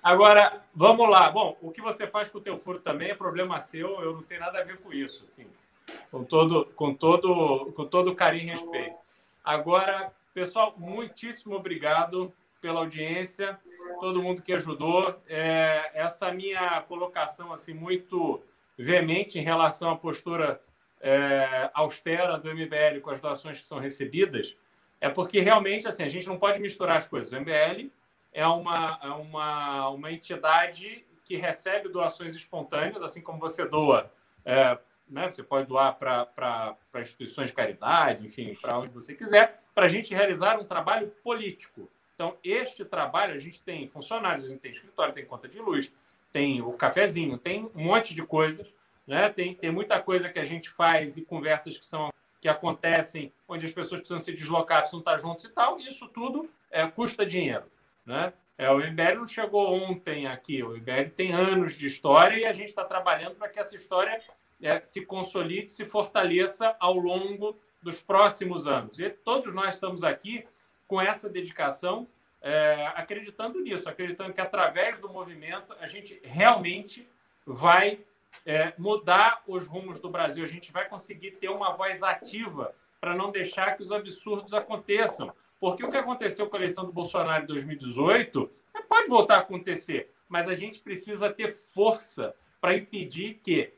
Agora, vamos lá. Bom, o que você faz com o teu furo também é problema seu, eu não tenho nada a ver com isso, assim. Com todo, com todo, com todo carinho e respeito. Agora, pessoal, muitíssimo obrigado pela audiência, todo mundo que ajudou. É, essa minha colocação assim muito veemente em relação à postura é, austera do MBL com as doações que são recebidas é porque realmente assim a gente não pode misturar as coisas. O MBL é uma, é uma, uma entidade que recebe doações espontâneas, assim como você doa é, né? Você pode doar para instituições de caridade, enfim, para onde você quiser, para a gente realizar um trabalho político. Então, este trabalho, a gente tem funcionários, a gente tem escritório, tem conta de luz, tem o cafezinho, tem um monte de coisas, né? Tem, tem muita coisa que a gente faz e conversas que são que acontecem onde as pessoas precisam se deslocar, precisam estar juntos e tal, e isso tudo é, custa dinheiro, né? É, o IBL não chegou ontem aqui, o IBL tem anos de história e a gente está trabalhando para que essa história é, se consolide, se fortaleça ao longo dos próximos anos. E todos nós estamos aqui com essa dedicação, é, acreditando nisso, acreditando que através do movimento a gente realmente vai é, mudar os rumos do Brasil, a gente vai conseguir ter uma voz ativa para não deixar que os absurdos aconteçam. Porque o que aconteceu com a eleição do Bolsonaro em 2018 pode voltar a acontecer, mas a gente precisa ter força para impedir que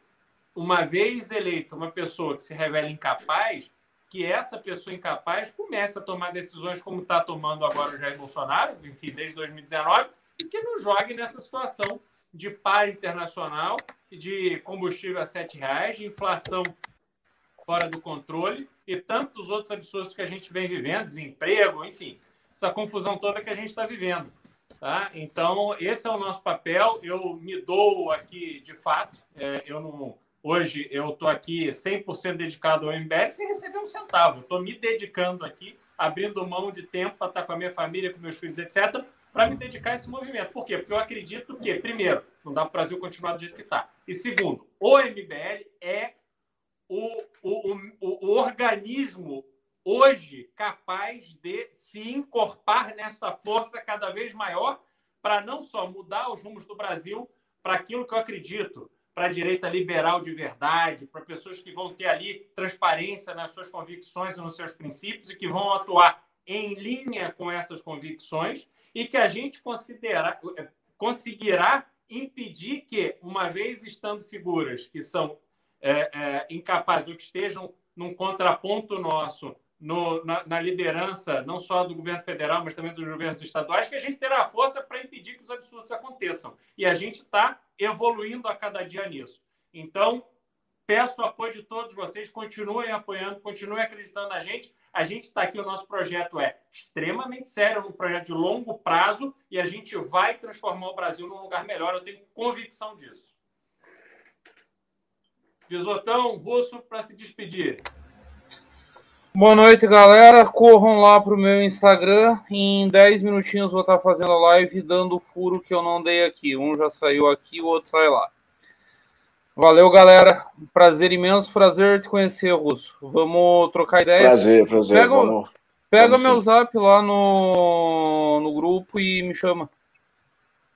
uma vez eleita uma pessoa que se revela incapaz, que essa pessoa incapaz comece a tomar decisões como está tomando agora o Jair Bolsonaro, enfim, desde 2019, e que nos jogue nessa situação de par internacional, de combustível a R$ reais, de inflação fora do controle e tantos outros absurdos que a gente vem vivendo, desemprego, enfim, essa confusão toda que a gente está vivendo. Tá? Então, esse é o nosso papel. Eu me dou aqui de fato. É, eu não Hoje eu estou aqui 100% dedicado ao MBL sem receber um centavo. Estou me dedicando aqui, abrindo mão de tempo para estar com a minha família, com meus filhos, etc., para me dedicar a esse movimento. Por quê? Porque eu acredito que, primeiro, não dá para o Brasil continuar do jeito que está. E segundo, o MBL é o, o, o, o organismo hoje capaz de se encorpar nessa força cada vez maior para não só mudar os rumos do Brasil para aquilo que eu acredito, para a direita liberal de verdade, para pessoas que vão ter ali transparência nas suas convicções e nos seus princípios e que vão atuar em linha com essas convicções e que a gente considera, conseguirá impedir que, uma vez estando figuras que são é, é, incapazes ou que estejam num contraponto nosso no, na, na, liderança, não só do governo federal, mas também dos governos estaduais, que a gente terá força para impedir que os absurdos aconteçam. E a gente está evoluindo a cada dia nisso. Então, peço o apoio de todos vocês, continuem apoiando, continuem acreditando na gente. A gente está aqui, o nosso projeto é extremamente sério, um projeto de longo prazo, e a gente vai transformar o Brasil num lugar melhor, eu tenho convicção disso. Pisotão, Russo, para se despedir. Boa noite, galera. Corram lá pro meu Instagram. Em 10 minutinhos vou estar fazendo a live dando o furo que eu não dei aqui. Um já saiu aqui, o outro sai lá. Valeu, galera. Prazer imenso, prazer te conhecer, Russo. Vamos trocar ideia. Prazer, prazer. Pega, Vamos, pega vamos meu sim. zap lá no, no grupo e me chama.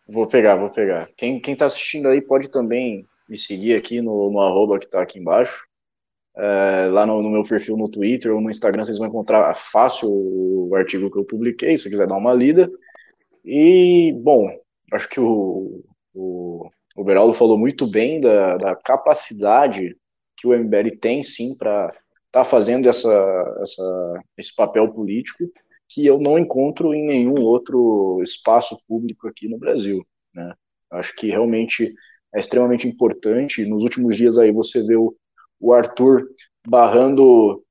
Vou pegar, vou pegar. Quem, quem tá assistindo aí pode também me seguir aqui no, no arroba que tá aqui embaixo. É, lá no, no meu perfil no Twitter ou no Instagram vocês vão encontrar fácil o artigo que eu publiquei, se quiser dar uma lida. E, bom, acho que o, o, o Beraldo falou muito bem da, da capacidade que o MBL tem, sim, para estar tá fazendo essa, essa, esse papel político que eu não encontro em nenhum outro espaço público aqui no Brasil. Né? Acho que realmente é extremamente importante. Nos últimos dias aí você vê o, o Arthur barrando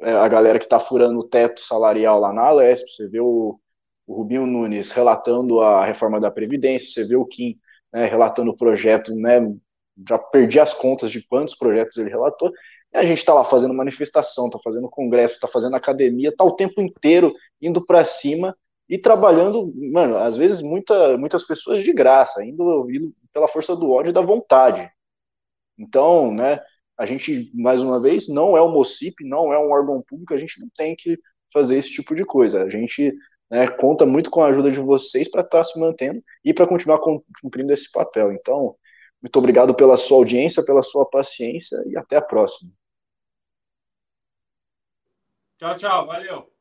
é, a galera que está furando o teto salarial lá na Alesp, você vê o, o Rubinho Nunes relatando a reforma da Previdência, você vê o Kim né, relatando o projeto, né, já perdi as contas de quantos projetos ele relatou, e a gente está lá fazendo manifestação, está fazendo congresso, está fazendo academia, está o tempo inteiro indo para cima e trabalhando, mano, às vezes muita, muitas pessoas de graça, indo, indo pela força do ódio e da vontade. Então, né, a gente, mais uma vez, não é o MOCIP, não é um órgão público, a gente não tem que fazer esse tipo de coisa. A gente né, conta muito com a ajuda de vocês para estar tá se mantendo e para continuar cumprindo esse papel. Então, muito obrigado pela sua audiência, pela sua paciência e até a próxima. Tchau, tchau. Valeu.